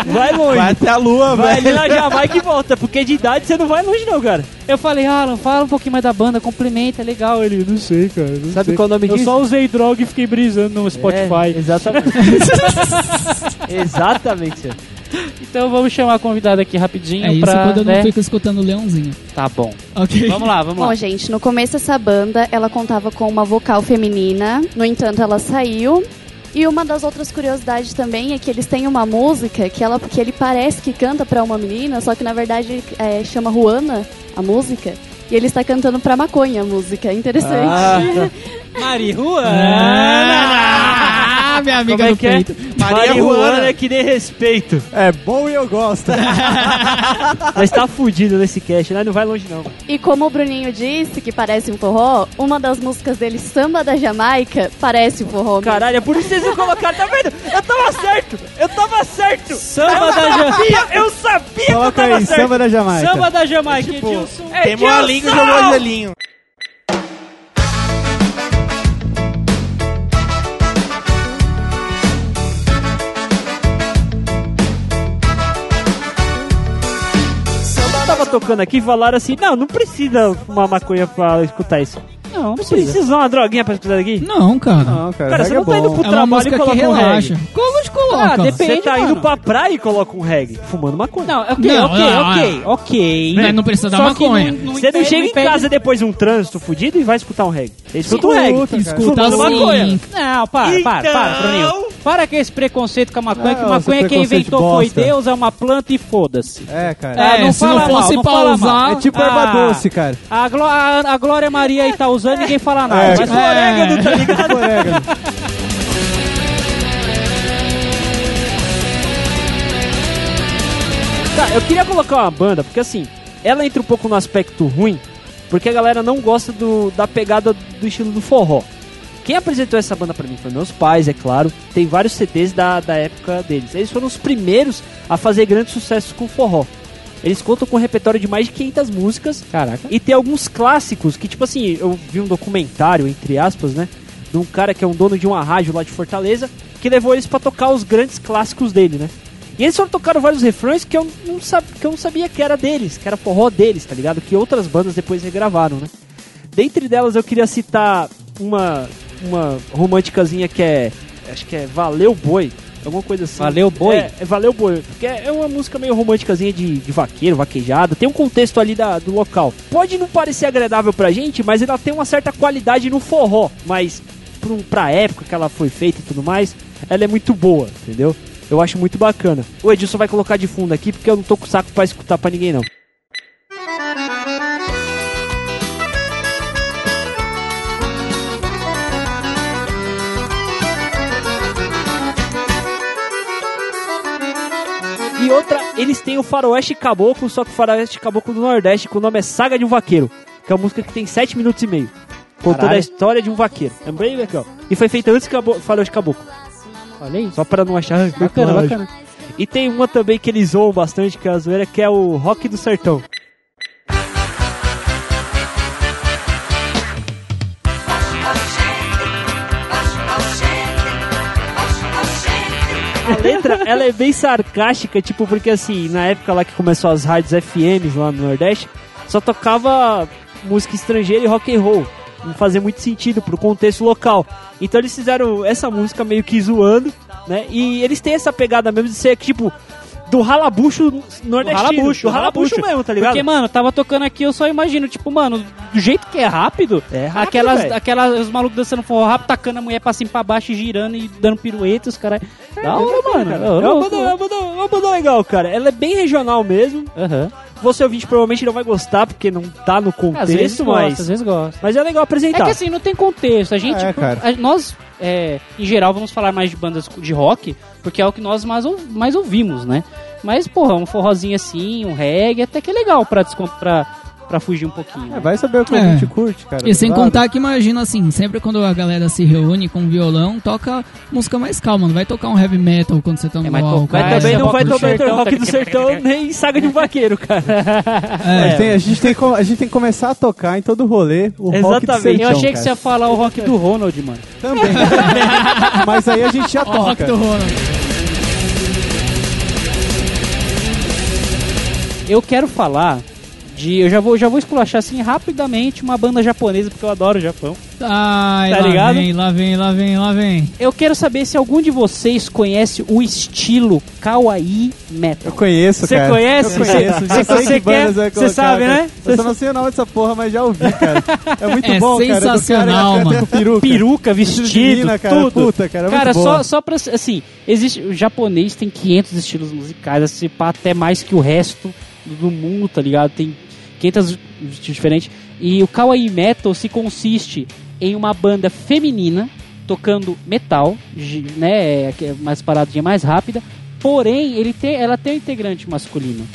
vai longe. Vai até a lua, Vai velho. ali na Jamaica e volta, porque de idade você não vai longe não, cara. Eu falei, Alan, fala um pouquinho mais da banda, complementa, é legal. Ele, não sei, cara. não Sabe sei. qual é o nome Eu disso? só usei droga e fiquei brisando no Spotify. É, exatamente. exatamente. senhor. Então vamos chamar a convidada aqui rapidinho É isso pra... quando eu não né? fico escutando o Leãozinho. Tá bom. Ok. Vamos lá, vamos Bom, lá. gente, no começo essa banda, ela contava com uma vocal feminina, no entanto ela saiu. E uma das outras curiosidades também é que eles têm uma música que, ela, que ele parece que canta pra uma menina, só que na verdade é, chama Juana, a música. E ele está cantando pra maconha a música, interessante. Ah, Ah, minha amiga Como é do que é? peito. Maria Juana. Juana é que nem respeito. É bom e eu gosto. Mas tá fudido nesse cast, né? Não vai longe não. E como o Bruninho disse que parece um forró, uma das músicas dele, Samba da Jamaica, parece um forró. mesmo. Caralho, é por isso que vocês não colocaram, tá vendo? Eu tava certo! Eu tava certo! Samba eu da Ja- sabia, Eu sabia que eu Coloca tava aí, certo! samba da Jamaica. Samba da Jamaica, Edilson. É Queimou a língua e jogou tocando aqui e falaram assim, não, não precisa fumar maconha pra escutar isso. Não, não precisa. precisa usar uma droguinha pra escutar aqui? Não, cara. Não, cara, Cara, você reggae não é tá indo bom. pro É uma trabalho e música que coloca um relaxa. reggae. Como a gente coloca? Ah, depende. Você tá mano. indo pra praia e coloca um reggae, fumando maconha. Não, ok, Não, ok, não, ok, ok. Mas não precisa da Só que maconha. não- não Você não impede- chega em impede- casa depois de um trânsito fudido e vai escutar um reggae. Você escuta um reggae. Escuta Fumando maconha. assim. Não, para, para, para, Então- Bruninho. Para com esse preconceito com a maconha, que maconha quem inventou foi. Deus, é uma planta e foda-se. É, cara. Ah, É, não se fala não mal, fosse não pra fala mal. usar... É tipo Ah. erva doce, cara. A, Gló- a- a Glória Maria aí tá usando ninguém fala nada. É, Mas o orégano tá ligado? Tipo orégano. Tá, eu queria colocar uma banda, porque assim, ela entra um pouco no aspecto ruim, porque a galera não gosta do, da pegada do estilo do forró. Quem apresentou essa banda pra mim foi meus pais, é claro. Tem vários CDs da, da época deles. Eles foram os primeiros a fazer grandes sucessos com forró. Eles contam com um repertório de mais de 500 músicas. Caraca. E tem alguns clássicos que, tipo assim, eu vi um documentário, entre aspas, né? De um cara que é um dono de uma rádio lá de Fortaleza, que levou eles pra tocar os grandes clássicos dele, né? E eles só tocaram vários refrões que eu não, sab... que eu não sabia que era deles, que era forró deles, tá ligado? Que outras bandas depois regravaram, né? Dentre delas eu queria citar uma, uma românticazinha que é. Acho que é Valeu Boi. Alguma coisa assim. Valeu Boi? É, é Valeu Boi. Porque é uma música meio românticazinha de, de vaqueiro, vaquejada. Tem um contexto ali da, do local. Pode não parecer agradável pra gente, mas ela tem uma certa qualidade no forró. Mas pra, pra época que ela foi feita e tudo mais, ela é muito boa, entendeu? Eu acho muito bacana. O Edilson vai colocar de fundo aqui porque eu não tô com saco pra escutar pra ninguém, não. E outra, eles têm o Faroeste Caboclo, só que o Faroeste Caboclo do Nordeste, que o nome é Saga de um Vaqueiro, que é uma música que tem 7 minutos e meio. Contando Caralho. a história de um vaqueiro. É bem legal. E foi feita antes que o Faroeste Caboclo. Olha aí. Só pra não achar. "Ah, Bacana, plágio". bacana. E tem uma também que eles zoam bastante, que é a zoeira, que é o Rock do Sertão. A letra, ela é bem sarcástica, tipo, porque assim, na época lá que começou as rádios FMs lá no Nordeste, só tocava música estrangeira e rock and roll. Não fazia muito sentido pro contexto local. Então eles fizeram essa música meio que zoando, né? E eles têm essa pegada mesmo de ser tipo do ralabucho nordestino. ralabucho, do ralabucho mesmo, tá ligado? Porque, mano, tava tocando aqui, eu só imagino, tipo, mano, do jeito que é rápido, É rápido, aquelas, aquelas, os malucos dançando forró rápido, tacando a mulher pra cima e pra baixo, e girando e dando pirueta, os caras. da hora, mano. Cara, é uma louco. banda, é uma banda- uma banda legal, cara. Ela é bem regional mesmo. Aham. Você ouvinte provavelmente não vai gostar porque não tá no Às vezes contexto, gosta, mas. às vezes gosta. Mas é legal É apresentar. que assim, não tem contexto. A gente, É, cara. a- nós, é, em geral, vamos falar mais de bandas de rock, porque é o que nós mais, ou- mais ouvimos, né? Mas, porra, um forrozinho assim, um reggae, até que é legal pra, pra, pra fugir um pouquinho. É, né? vai saber o que É. a gente curte, cara. E sem Claro. contar que imagina assim, sempre quando a galera se reúne com violão, toca música mais calma, não vai tocar um heavy metal quando você tá no É, mas álcool. Mas também não vai tocar sertão, rock do sertão nem saga de um vaqueiro, cara. É. Tem- a, gente tem, a gente tem que começar a tocar em todo rolê o rock do Exatamente. sertão, Eu achei que cara. você ia falar o rock do Ronald, mano. Também. Mas aí a gente já Ó, o rock toca. do Ronald. Eu quero falar de. Eu já vou, já vou esculachar assim rapidamente uma banda japonesa, porque eu adoro o Japão. Ai, Tá lá ligado? vem, lá vem, lá vem, lá vem. Eu quero saber se algum de vocês conhece o estilo Kawaii Metal. Eu conheço, Você cara. conhece? Eu conheço. Você- você quer- você sabe, cara. né? Eu só não sei o nome dessa porra, mas já ouvi, cara. É muito É bom, cara. cara sensacional, canta mano. com peruca. Peruca, Vestido mina, cara. tudo. Puta, cara, é muito Cara, boa. só, só pra. Assim, existe. O japonês tem 500 estilos musicais, assim, pá, até mais que o resto do, do mundo, tá ligado? Tem 500 estilos diferentes. E o Kawaii Metal se consiste em uma banda feminina tocando metal, né? é Mais paradinha, mais rápida. Porém, ele tem, ela tem um integrante masculino.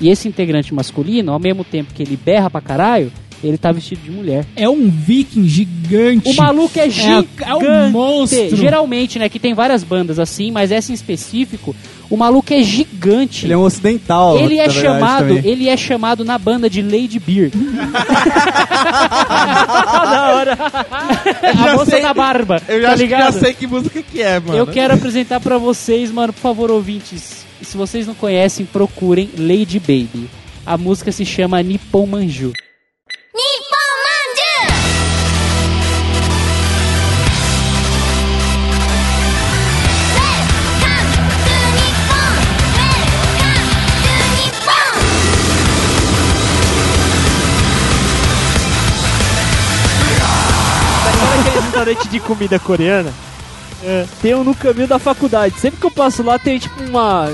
E esse integrante masculino, ao mesmo tempo que ele berra pra caralho, ele tá vestido de mulher. É um viking gigante. O maluco é gigante. é um monstro. Geralmente, né, que tem várias bandas assim, mas essa em específico, o maluco é gigante. Ele é um ocidental. Ele é chamado, também. ele é chamado na banda de Lady Beard. da hora. a moça sei- da barba. Eu já, tá acho que já ligado? sei que música que é, mano. Eu quero apresentar pra vocês, mano, por favor, ouvintes. Se vocês não conhecem, procurem Lady Baby. A música se chama Nippon Manju. Restaurante de comida coreana? É, tem um no caminho da faculdade. Sempre que eu passo lá, tem tipo uma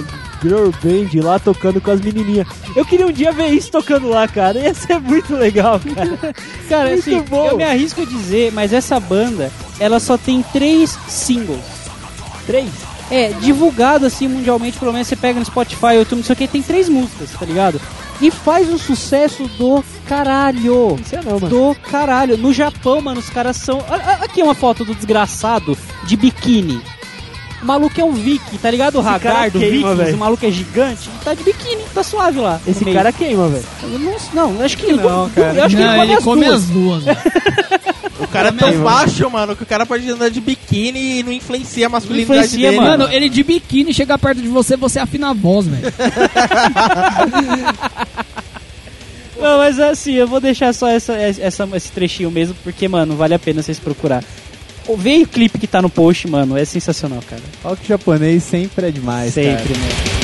girl band lá tocando com as menininhas. Eu queria um dia ver isso tocando lá, cara. Ia ser muito legal, cara. Cara, Muito assim, bom. eu me arrisco a dizer, mas essa banda, ela só tem três singles. Três. É, divulgado assim mundialmente, pelo menos você pega no Spotify, YouTube, não sei o que, tem três músicas, tá ligado? E faz um sucesso do caralho. Isso é não, mano. Do caralho. No Japão, mano, os caras são. Aqui uma foto do desgraçado de biquíni. O maluco é um Viking, tá ligado? O cara Hagar do queima, Vikings, velho. o maluco é gigante, ele tá de biquíni, tá suave lá. Esse cara queima, velho. Não, não, acho que ele Não, come, cara. Eu acho que Não, ele come as duas. as duas. velho. O cara é tão baixo, mano, que o cara pode andar de biquíni e não influencia a masculinidade influencia, dele. mano. Mano, ele de biquíni chegar perto de você, você afina a voz, velho. Não, mas assim, eu vou deixar só essa, essa, esse trechinho mesmo, porque, mano, vale a pena vocês procurar. Vê o clipe que tá no post, mano, é sensacional, cara. Rock japonês sempre é demais, Sempre, cara. mano.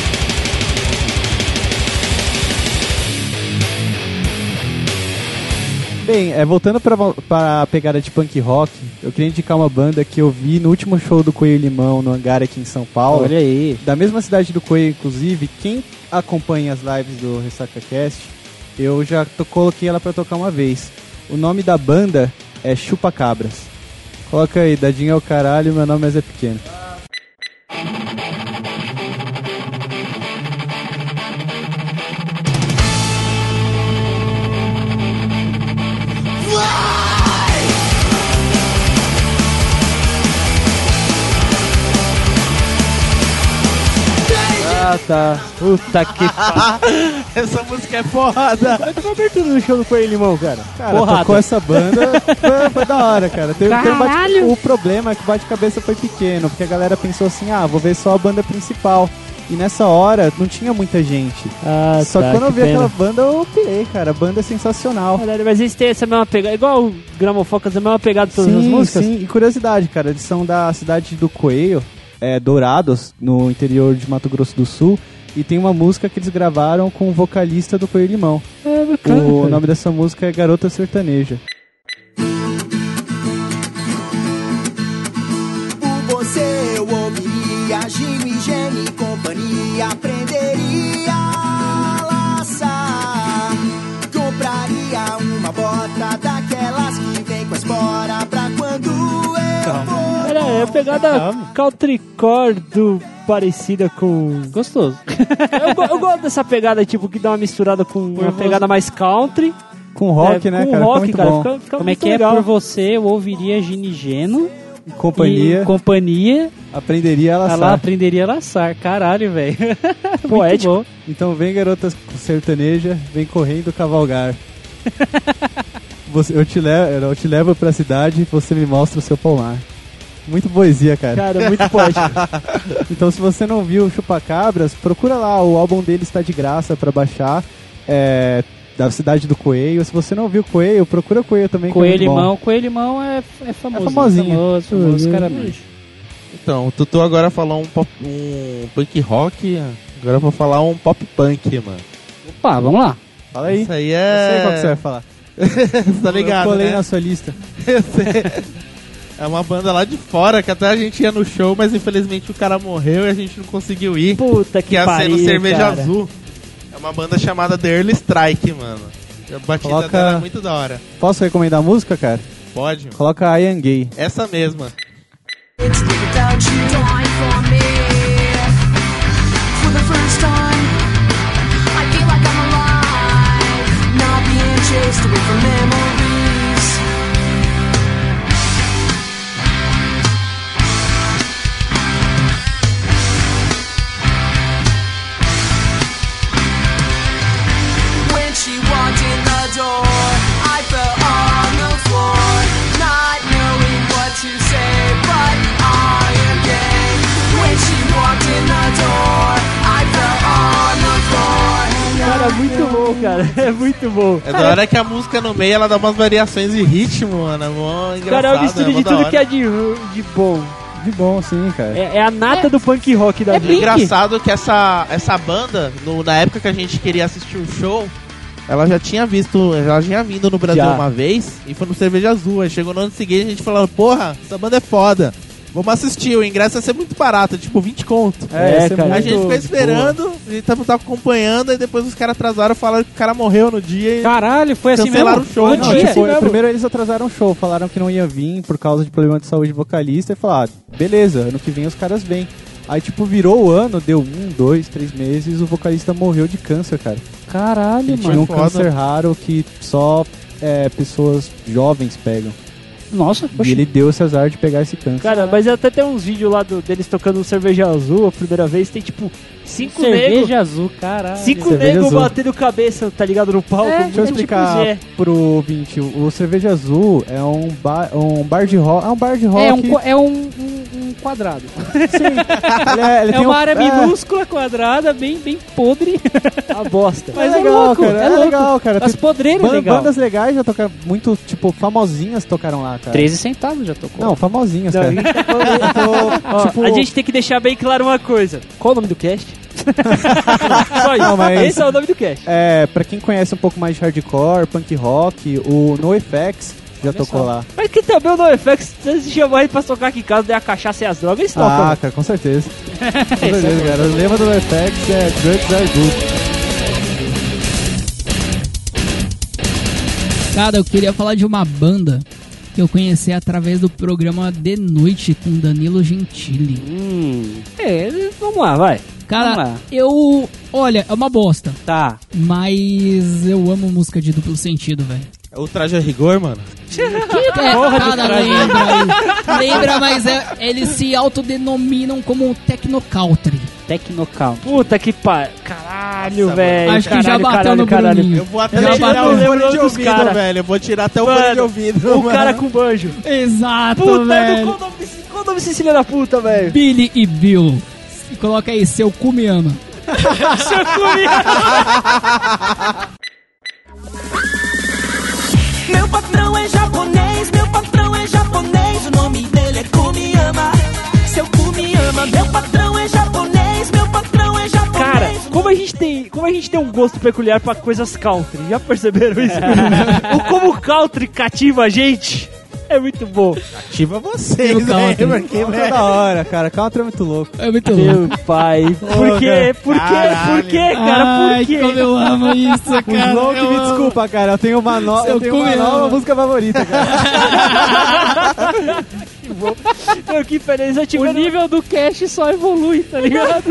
Bem, é, voltando pra, pra pegada de punk rock, eu queria indicar uma banda que eu vi no último show do Coelho Limão no Hangar aqui em São Paulo. Olha aí. Da mesma cidade do Coelho, inclusive, quem acompanha as lives do Ressaca Cast, eu já coloquei ela pra tocar uma vez. O nome da banda é Chupa Cabras. Coloca aí, dadinho é o caralho, meu nome é Zé Pequeno. Tá. Puta que Essa música é porrada. Mas foi abertura no show do Coelho Limão, cara. Cara, Porrada. tocou essa banda, foi, foi da hora, cara. Tem- tem um bate- o problema é que o bate-cabeça foi pequeno, porque a galera pensou assim, ah, vou ver só a banda principal. E nessa hora não tinha muita gente. Ah, Só tá, que quando eu vi pena. aquela banda, eu pirei, cara. A banda é sensacional. Caralho, mas eles têm essa mesma pegada. Igual o Gramofocas, a mesma pegada de todas sim, as músicas? Sim, e curiosidade, cara, eles são da cidade do Coelho, é, Dourados, no interior de Mato Grosso do Sul. E tem uma música que eles gravaram com o vocalista do Coelho Limão. É bacana. O cara. nome dessa música é Garota Sertaneja. Pegada countrycore do parecida com. Gostoso. Eu, eu gosto dessa pegada, tipo, que dá uma misturada com uma você- pegada mais country. Com rock, É, né, com cara? rock, Fica muito cara, bom. fica- fica Como é que é legal. por você? Eu ouviria Ginigeno. Companhia, E companhia. aprenderia a laçar. Ela aprenderia a laçar. Caralho, velho. Muito Poético. bom. Então vem garota sertaneja, vem correndo cavalgar. Você- eu, te levo, eu te levo pra cidade e você me mostra o seu palmar. Muito poesia, cara. Cara, muito poético. Então se você não viu o Chupacabras, procura lá, o álbum dele está de graça pra baixar. É, da cidade do Coelho. Se você não viu Coelho, procura Coelho também. é Coelho bom. Limão. Coelho Limão é, é famoso. É famosinho. Famoso, famoso, cara. Então, o Tutu agora falou um, pop, um punk rock, agora eu vou falar um pop punk, mano. Opa, vamos lá. Fala aí. Isso aí Eu é... sei qual que você vai falar. tá ligado, eu colei né? na sua lista. Eu sei. É uma banda lá de fora, que até a gente ia no show, mas infelizmente o cara morreu e a gente não conseguiu ir. Puta que Que ia ser pariu, no Cerveja cara. Azul. É uma banda chamada The Early Strike, mano. A batida Coloca- dela é muito da hora. Posso recomendar a música, cara? Pode? Coloca I Am Gay. Essa mesma. It's cara. É muito bom. É da hora que a música no meio ela dá umas variações de ritmo, mano. É mó engraçado. Cara, é uma mistura de tudo que é de, de bom. De bom, sim, cara. É, é a nata do punk rock da É vida. E engraçado que essa, essa banda, no- na época que a gente queria assistir um show, ela já tinha visto, ela já tinha vindo no Brasil Já. uma vez e foi no Cerveja Azul. Aí chegou no ano seguinte a gente falando, porra, essa banda é foda. Vamos assistir, o ingresso ia ser muito barato, tipo 20 conto. É, essa cara. a muito gente ficou boa. esperando, e tava, tava acompanhando, e depois os caras atrasaram, falaram que o cara morreu no dia e Caralho, foi assim mesmo? o show, não, tipo, primeiro eles atrasaram o show, falaram que não ia vir por causa de problema de saúde de vocalista e falaram, ah, beleza, ano que vem os caras vêm. Aí, tipo, virou o ano, deu um, dois, três meses, o vocalista morreu de câncer, cara. Caralho, Ele tinha mano. um foda. câncer raro que só é, pessoas jovens pegam. Nossa, E poxa. ele deu esse azar de pegar esse câncer. Cara, mas até tem uns vídeos lá do- deles tocando cerveja azul a primeira vez. Tem tipo cinco negros. Cerveja azul, caralho. Cinco Cerveja azul. batendo cabeça, tá ligado? No palco. É, Deixa eu É tipo explicar Zé. pro ouvinte, o Cerveja Azul é um bar, um bar de rock, é um bar de rock. É um, qua- é um, um- um quadrado. ele é, ele É tem uma um- área é, minúscula, quadrada, bem, bem podre. A bosta. Mas é é, legal, louco, cara, é, é louco. legal, cara. As podreiras ban- legal. bandas legais já tocaram, muito, tipo, famosinhas tocaram lá, cara. 13 centavos já tocou. Não, famosinhas, Não, a cara. gente tá falando- tô, tipo, A gente tem que deixar bem claro uma coisa. Qual o nome do cast? Só isso. Não, mas- Esse é o nome do cast. É, pra quem conhece um pouco mais de hardcore, punk rock, o NoFX já tocou só. lá. Mas que também o NoFX, se você chamar ele pra tocar aqui em casa, der a cachaça e as drogas, eles tocam. Ah, cara, com certeza. Com certeza, cara. O lema do NoFX é Drugs are good. Cara, eu queria falar de uma banda que eu conheci através do programa De Noite com Danilo Gentili. Hum. É, vamos lá, vai. Cara, eu. Olha, é uma bosta. Tá. Mas eu amo música de duplo sentido, velho. É o traje a rigor, mano. É, Porra de cara, traje. lembra, lembra, mas é- eles se autodenominam como Tecnocountry. Tecnocount. Puta que pariu. Caralho, velho. Acho que já bateu caralho, no caralho. Bruninho. Eu vou até Já tirar o fone de ouvido, cara. velho. Eu vou tirar até o Mano, fone de ouvido. O mano. cara com banjo. Exato, Puta, velho. desse, qual o nome desse filho da puta, velho? Billy e Bill. coloca aí, seu cu me ama. Seu cu me Meu patrão é japonês, meu patrão é japonês, o nome dele é Kumiyama. Seu Kumiyama, meu patrão como a gente tem um gosto peculiar pra coisas country, já perceberam isso? o como o country cativa a gente é muito bom. Ativa vocês, o country. né? Porque, Country é da hora, cara. Country é muito louco. É muito louco. Meu pai, por quê? Por quê? Por quê, cara? Ai, Por quê? como eu amo isso, O cara. Slow que eu me amo. desculpa, cara. Eu tenho uma, no... Eu tenho uma nova música favorita, cara. Meu, que feliz eu O tive. nível do cash só evolui, tá ligado?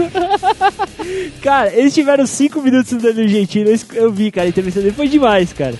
Cara, eles tiveram 5 minutos no Danilo Gentili, eu, vi, cara, a entrevista dele foi demais, cara.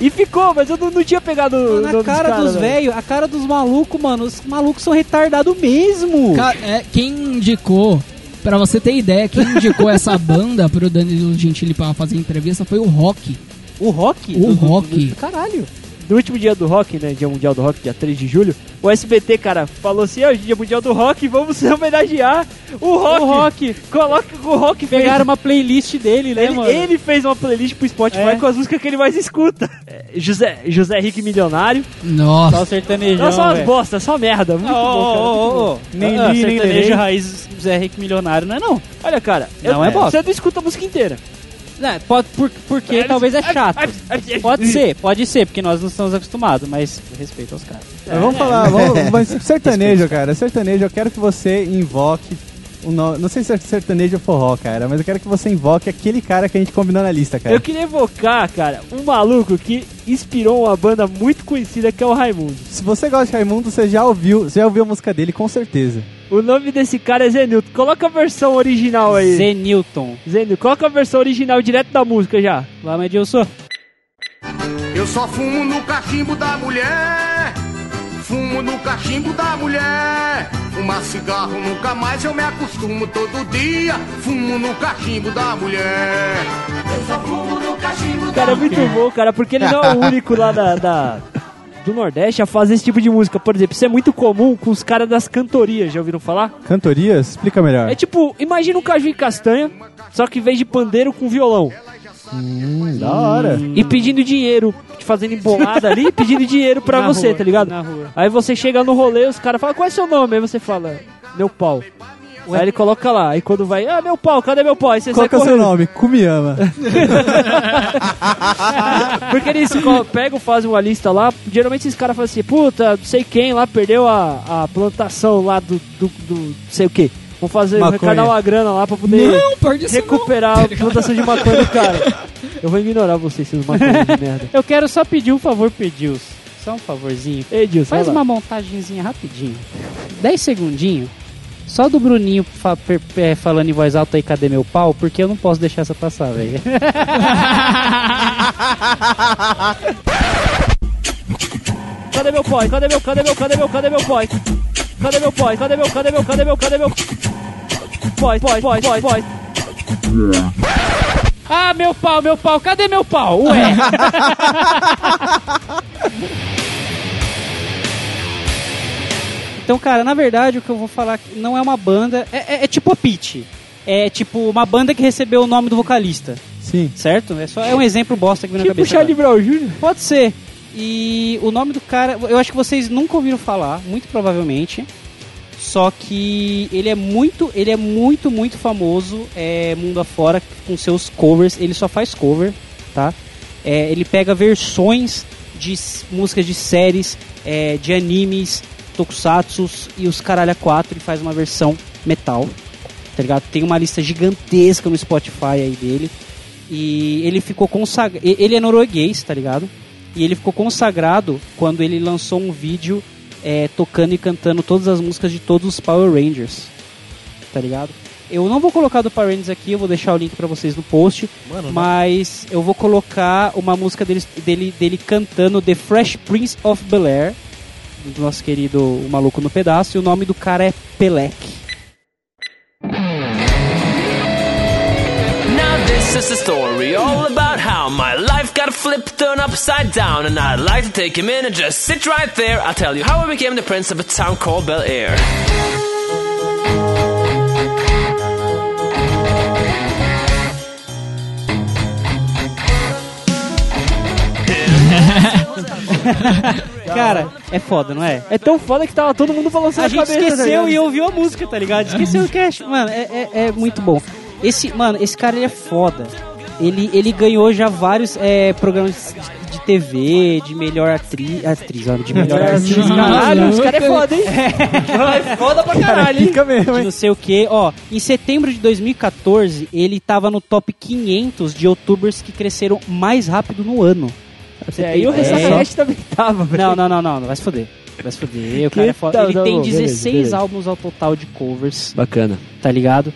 E ficou, mas eu não, não tinha pegado o Na nome cara dos velho. velhos, a cara dos malucos, mano. Os malucos são retardados mesmo. Cara, é, quem indicou, pra você ter ideia, quem indicou essa banda pro Danilo Gentili pra fazer entrevista foi o Rock. O rock? O Do- do- rock. do- Caralho. No último dia do rock, né? Dia Mundial do Rock, dia 3 de julho, o SBT, cara, falou assim: ó, dia Mundial do Rock, vamos homenagear o rock. O rock. Coloca o rock fez- Pegaram uma playlist dele, né, ele, mano? ele fez uma playlist pro Spotify É. com as músicas que ele mais escuta. É, José, José Henrique Milionário. Só Nossa. o sertanejão, Não, só umas bosta, só merda. Muito Ô, bom, cara. ô, muito ô, bom. ô. Nem Ah, li, nem sertanejo lerei. raiz Zé Henrique Milionário, não é não? Olha, cara, Não eu- é bosta. Você não escuta a música inteira. Não, pode, por, porque talvez é chato. Pode ser, pode ser, porque nós não estamos acostumados, mas respeito aos caras. Mas vamos falar, vamos, mas sertanejo, cara. Sertanejo, eu quero que você invoque. O no... Não sei se é sertanejo ou forró, cara, mas eu quero que você invoque aquele cara que a gente combinou na lista, cara. Eu queria evocar, cara, um maluco que inspirou uma banda muito conhecida que é o Raimundo. Se você gosta de Raimundo, você já ouviu, você já ouviu a música dele, com certeza. O nome desse cara é Zenilton. Coloca a versão original aí. Zé Newton. Zenilton, coloca a versão original direto da música já. Vamos, Edilson. Eu só fumo no cachimbo da mulher. Fumo no cachimbo da mulher. Fumar cigarro nunca mais eu me acostumo todo dia. Fumo no cachimbo da mulher. Cara, é muito bom, cara, porque ele não é o único lá da, da- do Nordeste a fazer esse tipo de música. Por exemplo, isso é muito comum com os caras das cantorias, já ouviram falar? Cantorias? Explica melhor. É tipo, imagina um caju e castanha, só que em vez de pandeiro com violão. Hum, da hora. E pedindo dinheiro, te fazendo embolada ali, pedindo dinheiro pra Na você, rua, tá ligado? na rua. Aí você chega no rolê, os caras falam, qual é seu nome? Aí você fala, meu pau. Aí ele coloca lá, aí quando vai, ah, meu pau, cadê meu pau? Aí você Qual que é o seu nome? Kumiyama. Porque eles pegam, fazem uma lista lá, geralmente esses caras falam assim, puta, não sei quem lá perdeu a, a plantação lá do, do, do sei o que. Vou fazer, Maconha. arrecadar uma grana lá pra poder Não, recuperar a plantação de maconha do cara. Eu vou ignorar vocês, seus maconhas de merda. Eu quero só pedir um favor, Pedils. Só um favorzinho. Ei, Dilson, Faz uma montagenzinha rapidinho. 10 segundinho. Só do Bruninho fa- é, falando em voz alta aí, cadê meu pau? Porque eu não posso deixar essa passar, velho. Cadê meu pai? Cadê meu, cadê meu, cadê meu, cadê meu pai? Cadê meu pai? Cadê meu, cadê meu, cadê meu, cadê meu? Pai, pai, pai, pai, pai. ah, meu pau, meu pau, cadê meu pau? Ué. Então, cara, na verdade, o que eu vou falar aqui não é uma banda. É, é- é tipo a Pitch. É tipo uma banda que recebeu o nome do vocalista. Sim. Certo? É, só, é um exemplo bosta que vem na Tipo cabeça. Charlie agora. Brown Jr. Pode ser. E o nome do cara, eu acho que vocês nunca ouviram falar, muito provavelmente. Só que ele é muito, ele é muito, muito famoso é, mundo afora com seus covers. Ele só faz cover, tá? É, ele pega versões de músicas de séries, é, de animes, tokusatsus e os caralho a quatro. Ele faz uma versão metal, tá ligado? Tem uma lista gigantesca no Spotify aí dele. E ele ficou consagrado. Ele é norueguês, tá ligado? E ele ficou consagrado quando ele lançou um vídeo é, tocando e cantando todas as músicas de todos os Power Rangers. Tá ligado? Eu não vou colocar do Power Rangers aqui, eu vou deixar o link pra vocês no post. Mano, mas eu vou colocar uma música dele, dele, dele cantando The Fresh Prince of Bel Air, do nosso querido O Maluco no Pedaço, e o nome do cara é Pelec. This is a story all about how my life got flipped, turned upside down. And I'd like to take a minute, just sit right there. I'll tell you how I became the prince of a town called Bel Air. Cara, é foda, não é? É tão foda que tava todo mundo balançando a, a gente cabeça, tá esqueceu tá e ouviu a música, tá ligado? Esqueceu o cast, Mano, é, é, é muito bom. Esse, mano, esse cara ele é foda. Ele, ele ganhou já vários é, programas de, de TV, de melhor atri, atriz, ó, de melhor artista. Caralho, os caras é foda, hein? É foda pra caralho, hein? Fica mesmo, hein? não sei o que. Ó, em setembro de 2014, ele tava no top 500 de youtubers que cresceram mais rápido no ano. Você É, ter e o ideia. Ressaca Cast também tava, velho. Não, não, não, não, não, vai se foder. Vai se foder. O cara é foda. tá- Ele tá tem bom, 16 beleza, beleza. álbuns ao total de covers, Bacana. tá ligado?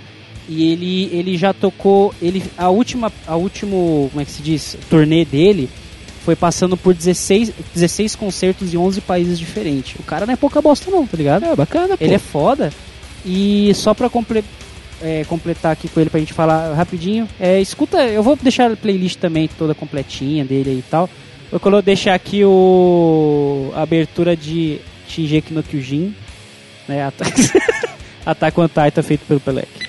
E ele, ele já tocou. Ele, a última. A último. Como é que se diz? Turnê dele foi passando por 16, 16 concertos em 11 países diferentes. O cara não é pouca bosta, não, tá ligado? É, bacana, pô. Ele é foda. E só pra comple- é, completar aqui com ele pra gente falar rapidinho, é, escuta, eu vou deixar a playlist também toda completinha dele aí e tal. Eu vou deixar aqui o a abertura de Shingeki no Kyojin, né? Attack, Attack on Titan feito pelo Pelec.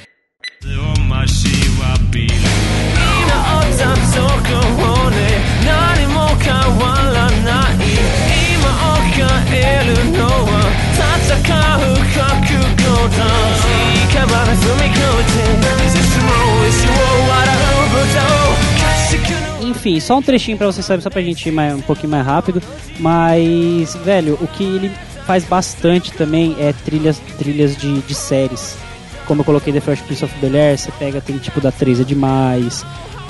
Enfim, só um trechinho pra vocês saberem, só pra gente ir mais, um pouquinho mais rápido. Mas, velho, o que ele faz bastante também é trilhas, trilhas de, de séries. Como eu coloquei The Fresh Prince of Bel-Air, você pega, tem tipo da 3 é demais,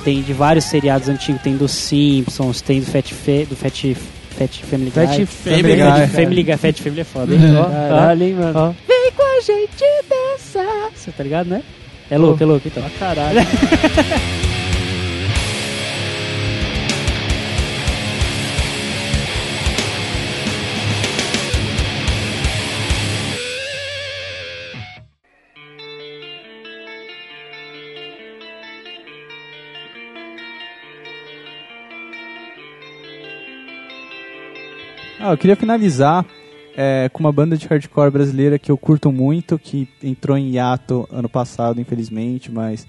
tem de vários seriados antigos, tem dos Simpsons, tem do Fat, Fe, do Fat, Fat Family Guy. Fat Family Fat Guy. Family Guy, Fat Family é foda, hein? Ó, ó. Caralho, hein, mano. Vem com a gente dançar. Você tá ligado, né? É louco, é louco, então. Caralho. Ah, eu queria finalizar é, com uma banda de hardcore brasileira que eu curto muito, que entrou em hiato ano passado, infelizmente, mas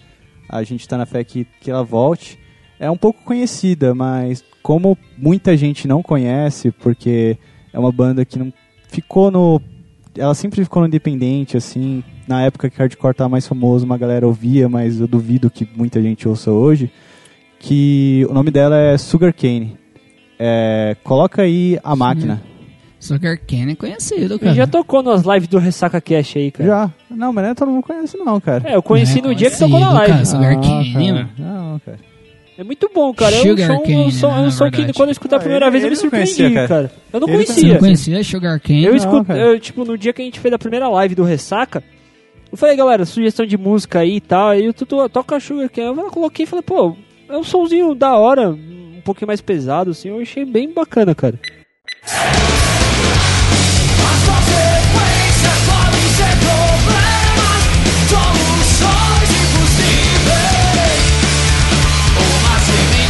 a gente tá na fé que, que ela volte. É um pouco conhecida, mas como muita gente não conhece, porque é uma banda que não ficou no. Ela sempre ficou no independente, assim. Na época que hardcore tava mais famoso, uma galera ouvia, mas eu duvido que muita gente ouça hoje. Que o nome dela é Sugar Cane. É, coloca aí a máquina. Sugar Cane é conhecido, Ele cara. já tocou nas lives do Ressaca Cash aí, cara. Já. Não, mas não é todo mundo conhece não, cara. É, eu conheci Não é no dia que tocou na live. cara. Sugar Ah, Cane, cara. mano. Não, cara. É muito bom, cara. É um Sugar som, um cane, som, né, um na som que verdade. quando eu escutei a Ah, primeira ele- vez eu me ele não conhecia, surpreendi, cara. cara. Eu não Ele Você conhecia. não conhecia Sugar Cane? Eu cara. eu, tipo, no dia que a gente fez a primeira live do Ressaca, eu falei, galera, sugestão de música aí e tal. Aí o Tutu toca Sugar Cane. Eu coloquei e falei, pô, é um somzinho da hora, um pouquinho mais pesado, assim. Eu achei bem bacana, cara.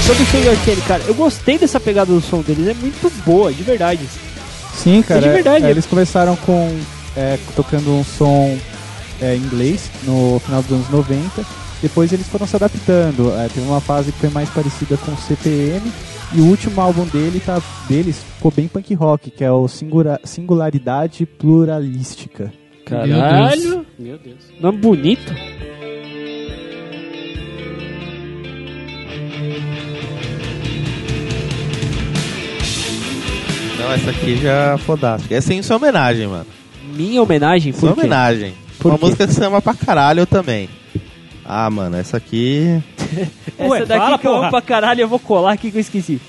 Sobre o Sugar Cane, cara, eu gostei dessa pegada do som deles, é muito boa, de verdade. Sim, cara. É de verdade. é, eles começaram com é, tocando um som é, em inglês no final dos anos 90. Depois eles foram se adaptando. É, teve uma fase que foi mais parecida com o CPM. E o último álbum dele tá, deles ficou bem punk rock, que é o Singura- Singularidade Pluralística. Caralho, Meu Deus. nome bonito. Não, essa aqui já é fodástica. Essa é em sua homenagem, mano. Minha homenagem, Sua por quê? homenagem. Por Uma quê? música que você ama pra caralho eu também. Ah, mano, essa aqui. Essa Ué, daqui fala, que eu amo pra caralho, eu vou colar aqui que eu esqueci.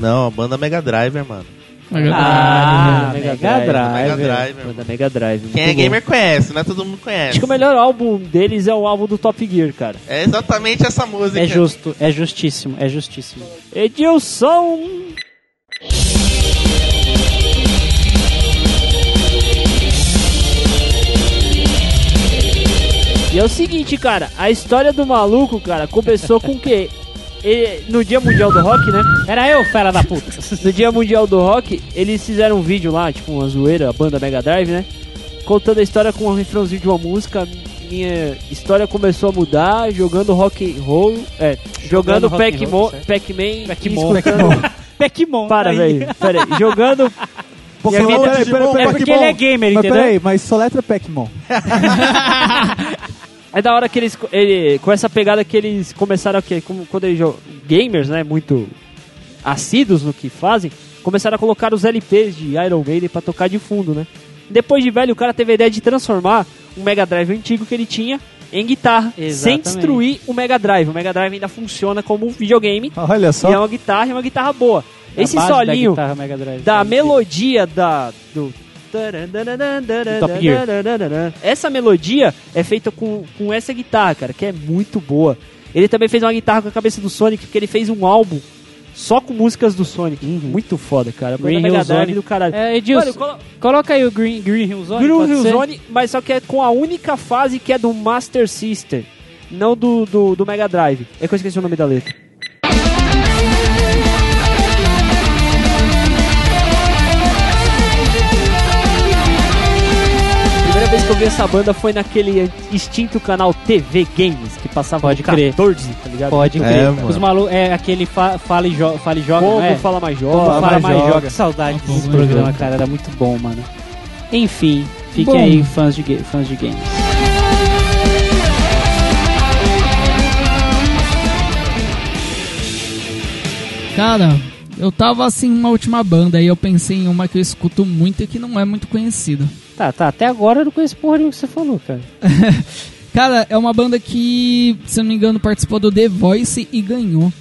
Não, a banda Mega Driver, mano. Ah, Mega Mega Drive, Drive. Mega Driver. Banda Mega Drive. Quem é muito bom. gamer conhece, não é todo mundo conhece. Acho que o melhor álbum deles é o álbum do Top Gear, cara. É exatamente essa música. É justo, é justíssimo, é justíssimo. Edilson! E é o seguinte, cara, a história do maluco, cara, começou com o quê? Ele- no Dia Mundial do Rock, né? Era eu, fera da puta. No Dia Mundial do Rock, eles fizeram um vídeo lá, tipo uma zoeira, a banda Mega Drive, né? Contando a história com um refrãozinho de uma música. Minha história começou a mudar jogando rock and roll, é, jogando roll, Pac-Man. Pac-Man, Pac-Man. Para, aí. velho. Pera aí. Jogando. Pokémon, Minha vida- peraí, peraí, É peraí, porque ele é gamer, Mas entendeu? peraí, mas soletra Pac-Mon. É da hora que eles. Ele, com essa pegada que eles começaram a. que- Como, quando eles jogam. Gamers, né? Muito assíduos no que fazem. Começaram a colocar os LPs de Iron Maiden pra tocar de fundo, né? Depois de velho, o cara teve a ideia de transformar um Mega Drive antigo que ele tinha em guitarra, sem Exatamente. destruir o Mega Drive. O Mega Drive ainda funciona como um videogame Olha só. e é uma guitarra, e é uma guitarra boa. A Esse base da solinho guitarra Mega Drive, da melodia da do Top Gear. essa melodia é feita com, com essa guitarra, cara, que é muito boa. Ele também fez uma guitarra com a cabeça do Sonic, porque ele fez um álbum só com músicas do Sonic. Muito foda, cara. Green Hill Zone. do caralho. É, Edilson, Mano, colo- coloca aí o Green, Green Hill Zone. Green Hill ser? Zone, mas só que é com a única fase que é do Master System, não do, do, do Mega Drive. É que eu esqueci o nome da letra. Vez que eu vi essa banda foi naquele extinto canal TV Games, que passava Pode no crer. 14, tá ligado? Pode É, crer. mano. Os malu é aquele fa fala, e jo fala e joga, Como é? fala mais Como jovem. fala mais joga. joga. Que saudade Como desse programa, joga. cara. Era muito bom, mano. Enfim, fiquem Bom. aí, fãs de, fãs de games. Cara, eu tava assim uma última banda e eu pensei em uma que eu escuto muito e que não é muito conhecida. Tá, tá. Até agora eu não conheço porra nenhuma que você falou, cara. Cara, é uma banda que, se eu não me engano, participou do The Voice e ganhou.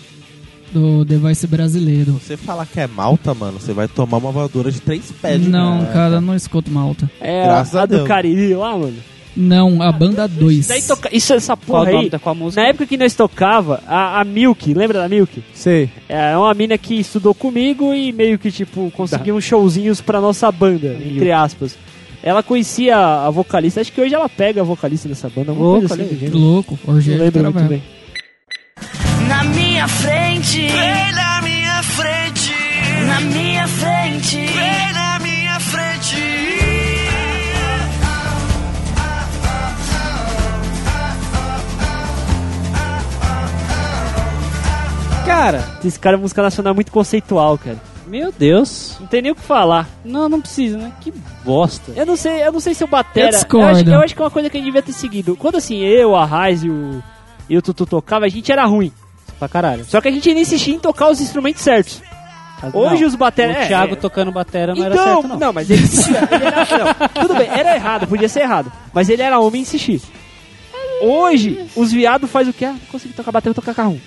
Do The Voice brasileiro. Você falar que é malta, mano, você vai tomar uma voadora de três pés. de Não, malta. cara, não escuto malta. É Graças a, a do. Cariri lá, mano. Não, a banda 2. Daí toca... Isso, essa porra aí. música? Na época que nós tocava, a, a Milk, lembra da Milk? Sei. É uma mina que estudou comigo e meio que, tipo, conseguiu uns showzinhos pra nossa banda, entre aspas. Ela conhecia a vocalista, acho que hoje ela pega a vocalista dessa banda, Louco, coisa assim. aí. gênero. Louco, Não Orgênio lembro muito bem. Na minha frente, vem na minha frente, na minha frente, vem na minha frente. Cara, Esse cara é música nacional muito conceitual, cara. Meu Deus. Não tem nem o que falar. Não, não precisa, né? Que bosta. Eu não sei, eu não sei se o Batera. Eu discordo. acho, eu acho que é uma coisa que a gente devia ter seguido. Quando assim, eu, a Raiz e o, e o Tutu tocava, a gente era ruim. Pra caralho. Só que a gente ainda insistia em tocar os instrumentos certos. Hoje Não, os batera. O é, Thiago é. tocando batera não então, era certo, não. mas ele, ele era, não, tudo bem, era errado, podia ser errado. Mas ele era homem e insistir. Hoje, os viados faz o quê? Ah, não consegui tocar batera, tocar carro.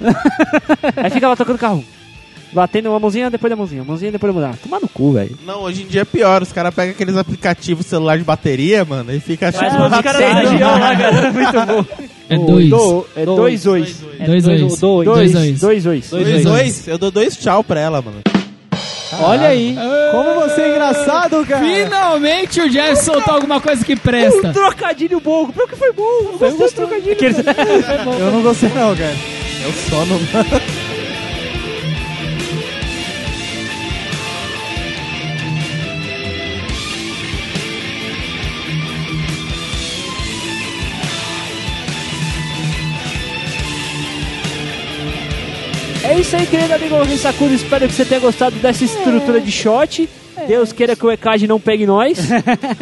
Aí fica lá tocando carro. Batendo uma mãozinha depois da mãozinha, mãozinha depois da mãozinha. Tomar no cu, velho. Não, hoje em dia é pior. Os caras pegam aqueles aplicativos celular de bateria, mano, e fica Faz tipo, os caras da região lá, cara. Muito bom. É dois. Do, é dois, dois. Dois, dois. dois. Dois, Dois, dois, dois. dois. dois, dois. Eu dou dois tchau pra ela, mano. Olha aí. Como você é engraçado, cara. Finalmente o Jeff soltou alguma coisa que presta. Um trocadilho bom. Pior que foi bom. Eu gostei desse trocadilho. Eu não gostei não, cara. Eu só não. É isso aí, querido amigo Rissacuro. Espero que você tenha gostado dessa estrutura de shot. Deus queira que o ECAD não pegue nós.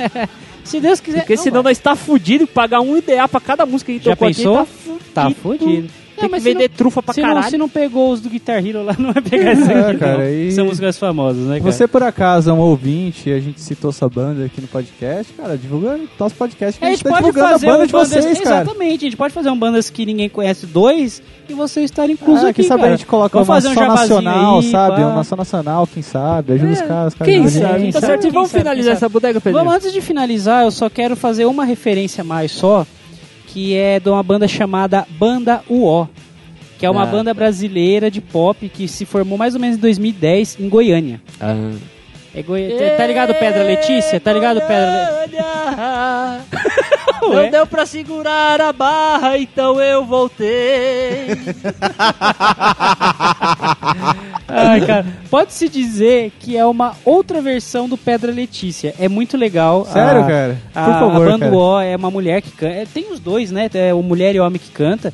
Se Deus quiser. Porque senão nós tá fudido. Pagar um IDA pra cada música que a gente Já tocou pensou? aqui. Tá fudido. Tem É, que vender não- trufa pra se não, caralho. se não pegou os do Guitar Hero lá, não vai pegar essa É, aqui, cara, não. e- São músicas famosas, né, cara? Você, por acaso, é um ouvinte e a gente citou essa banda aqui no podcast, cara, divulga nosso podcast que É, a a gente gente tá pode divulgando fazer a banda um de bandas, vocês, cara. Exatamente, a gente pode fazer um bandas que ninguém conhece dois e você estar incluso Ah, aqui, quem sabe cara. a gente coloca Vamos uma fazer um nacional, aí, sabe? pá. Uma só nacional, quem sabe? Ajuda os caras. cara, Quem sabe? gente. Tá certo. E vamos finalizar essa bodega, Pedro? Vamos, antes de finalizar, eu só quero fazer uma referência a mais só, que é de uma banda chamada Banda UO, que é uma Ah. banda brasileira de pop que se formou mais ou menos em 2010 em Goiânia. É Goi... Tá ligado Pedra Letícia? Tá ligado Pedra Letícia? Não deu pra segurar a barra, então eu voltei. Ai, cara. Pode-se dizer que é uma outra versão do Pedra Letícia. É muito legal. Sério, A- cara? Por A, favor, a banda. O é uma mulher que canta. é, Tem os dois, né? É o mulher e o homem que canta.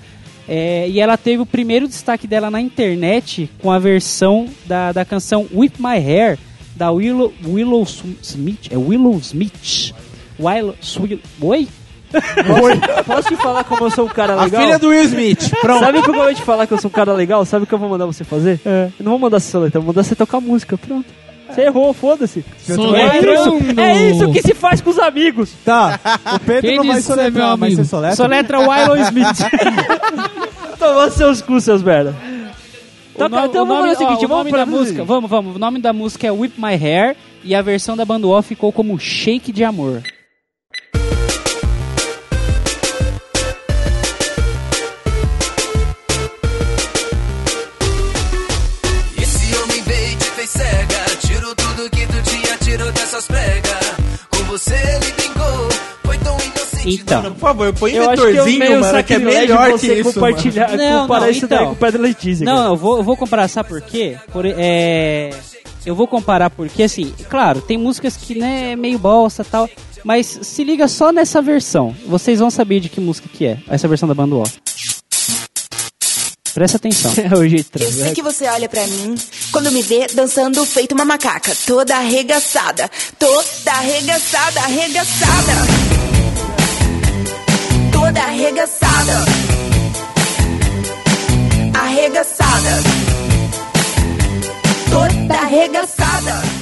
É, e ela teve o primeiro destaque dela na internet com a versão da, da canção Whip My Hair, da Willow, Willow Smith. É Willow Smith. Willow, Swi- Oi? Posso te falar como eu sou um cara A legal? filha do Will Smith. Pronto. Sabe como eu vou te falar que eu sou um cara legal? Sabe o que eu vou mandar você fazer? Eu não vou mandar você soletrar, eu vou mandar você tocar música. Pronto. Você errou, foda-se. É Soletrando. É isso que se faz com os amigos. Tá, o Pedro Quem não vai você é meu soletrar, mas você soletra? Soletra Willow Smith. Tomar seus cu, seus merda. Tá, o nome, então o vamos nome, fazer o seguinte, ó, o vamos nome pra da música, vamos, vamos. O nome da música é Whip My Hair e a versão da banda O ficou como Shake de Amor. Esse homem veio e te fez cega. Tirou tudo que tu tinha, tirou dessas pregas. Com você ele Então. Por favor, põe Eu acho que é vetorzinho, meio mano, que é melhor que isso, compartilhar, Não, comparar não, isso daí então. com o Pedro Letícia. Não, cara. eu vou, eu vou comparar, sabe por quê? Por, é, eu vou comparar porque, assim, claro, tem músicas que né, é meio bosta e tal, mas se liga só nessa versão. Vocês vão saber de que música que é, essa versão da banda O. Presta atenção. É o jeito Eu sei que você olha pra mim quando me vê dançando feito uma macaca, toda arregaçada, toda arregaçada, arregaçada. Toda arregaçada. Arregaçada. Toda arregaçada.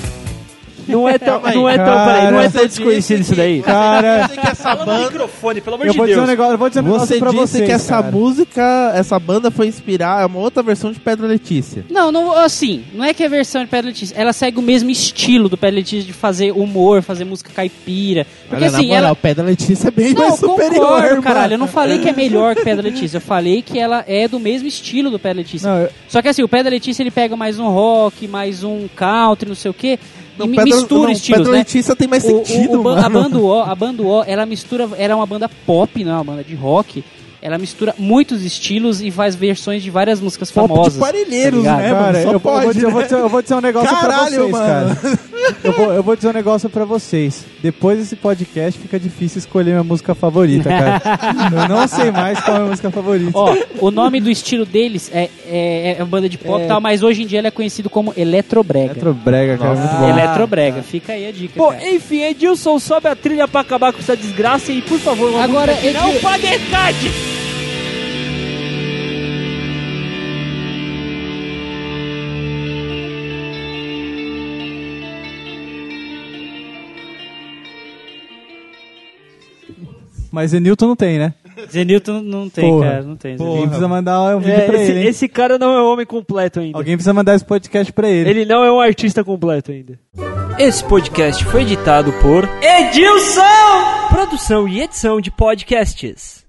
Não é tão, não é tão, Cara, peraí, não é tão desconhecido isso daí. Cara, que essa banda... microfone, pelo amor eu vou dizer um negócio, eu vou dizer um negócio Você pra disse vocês, que essa cara. música, essa banda foi inspirar é uma outra versão de Pedra Letícia. Não, não, assim, não é que é a versão de Pedra Letícia, ela segue o mesmo estilo do Pedra Letícia de fazer humor, fazer música caipira. Porque Olha, assim, moral, ela. Pedra Letícia é bem Não, mais superior, concordo, mano. caralho. Eu não falei que é melhor que Pedra Letícia. Eu falei que ela é do mesmo estilo do Pedra Letícia. Não, eu- Só que assim, o Pedra Letícia ele pega mais um rock, mais um country, não sei o quê. Não, Pedra- mistura não, estilos, Pedra né? Letícia tem mais O- o- sentido, o ban- a banda O, a banda O, ela mistura, ela é uma banda pop, não é uma banda de rock. Ela mistura muitos estilos e faz versões de várias músicas Pop famosas. de parelheiros, tá né, Cara, mano? Só eu, vou- eu vou pode, dizer, eu, vou né? dizer, eu vou dizer um negócio pra Caralho, vocês, mano. cara. Eu vou, eu vou dizer um negócio pra vocês. Depois desse podcast fica difícil escolher minha música favorita, cara. eu não sei mais qual é a minha música favorita. Ó, o nome do estilo deles é, é, é uma banda de pop e É. tal, mas hoje em dia ele é conhecido como Eletrobrega. Eletrobrega, cara, muito bom. Eletrobrega, fica aí a dica. Bom, cara. enfim, Edilson, sobe a trilha pra acabar com essa desgraça e, por favor, Agora, que não Edil- pague ECAD! Mas Zenilton não tem, né? Zenilton não tem, Porra. cara, não tem. Alguém precisa mandar um vídeo É, pra esse, ele, hein? esse cara não é um homem completo ainda. Alguém precisa mandar esse podcast pra ele. Ele não é um artista completo ainda. Esse podcast foi editado por Edilson! Produção e edição de podcasts.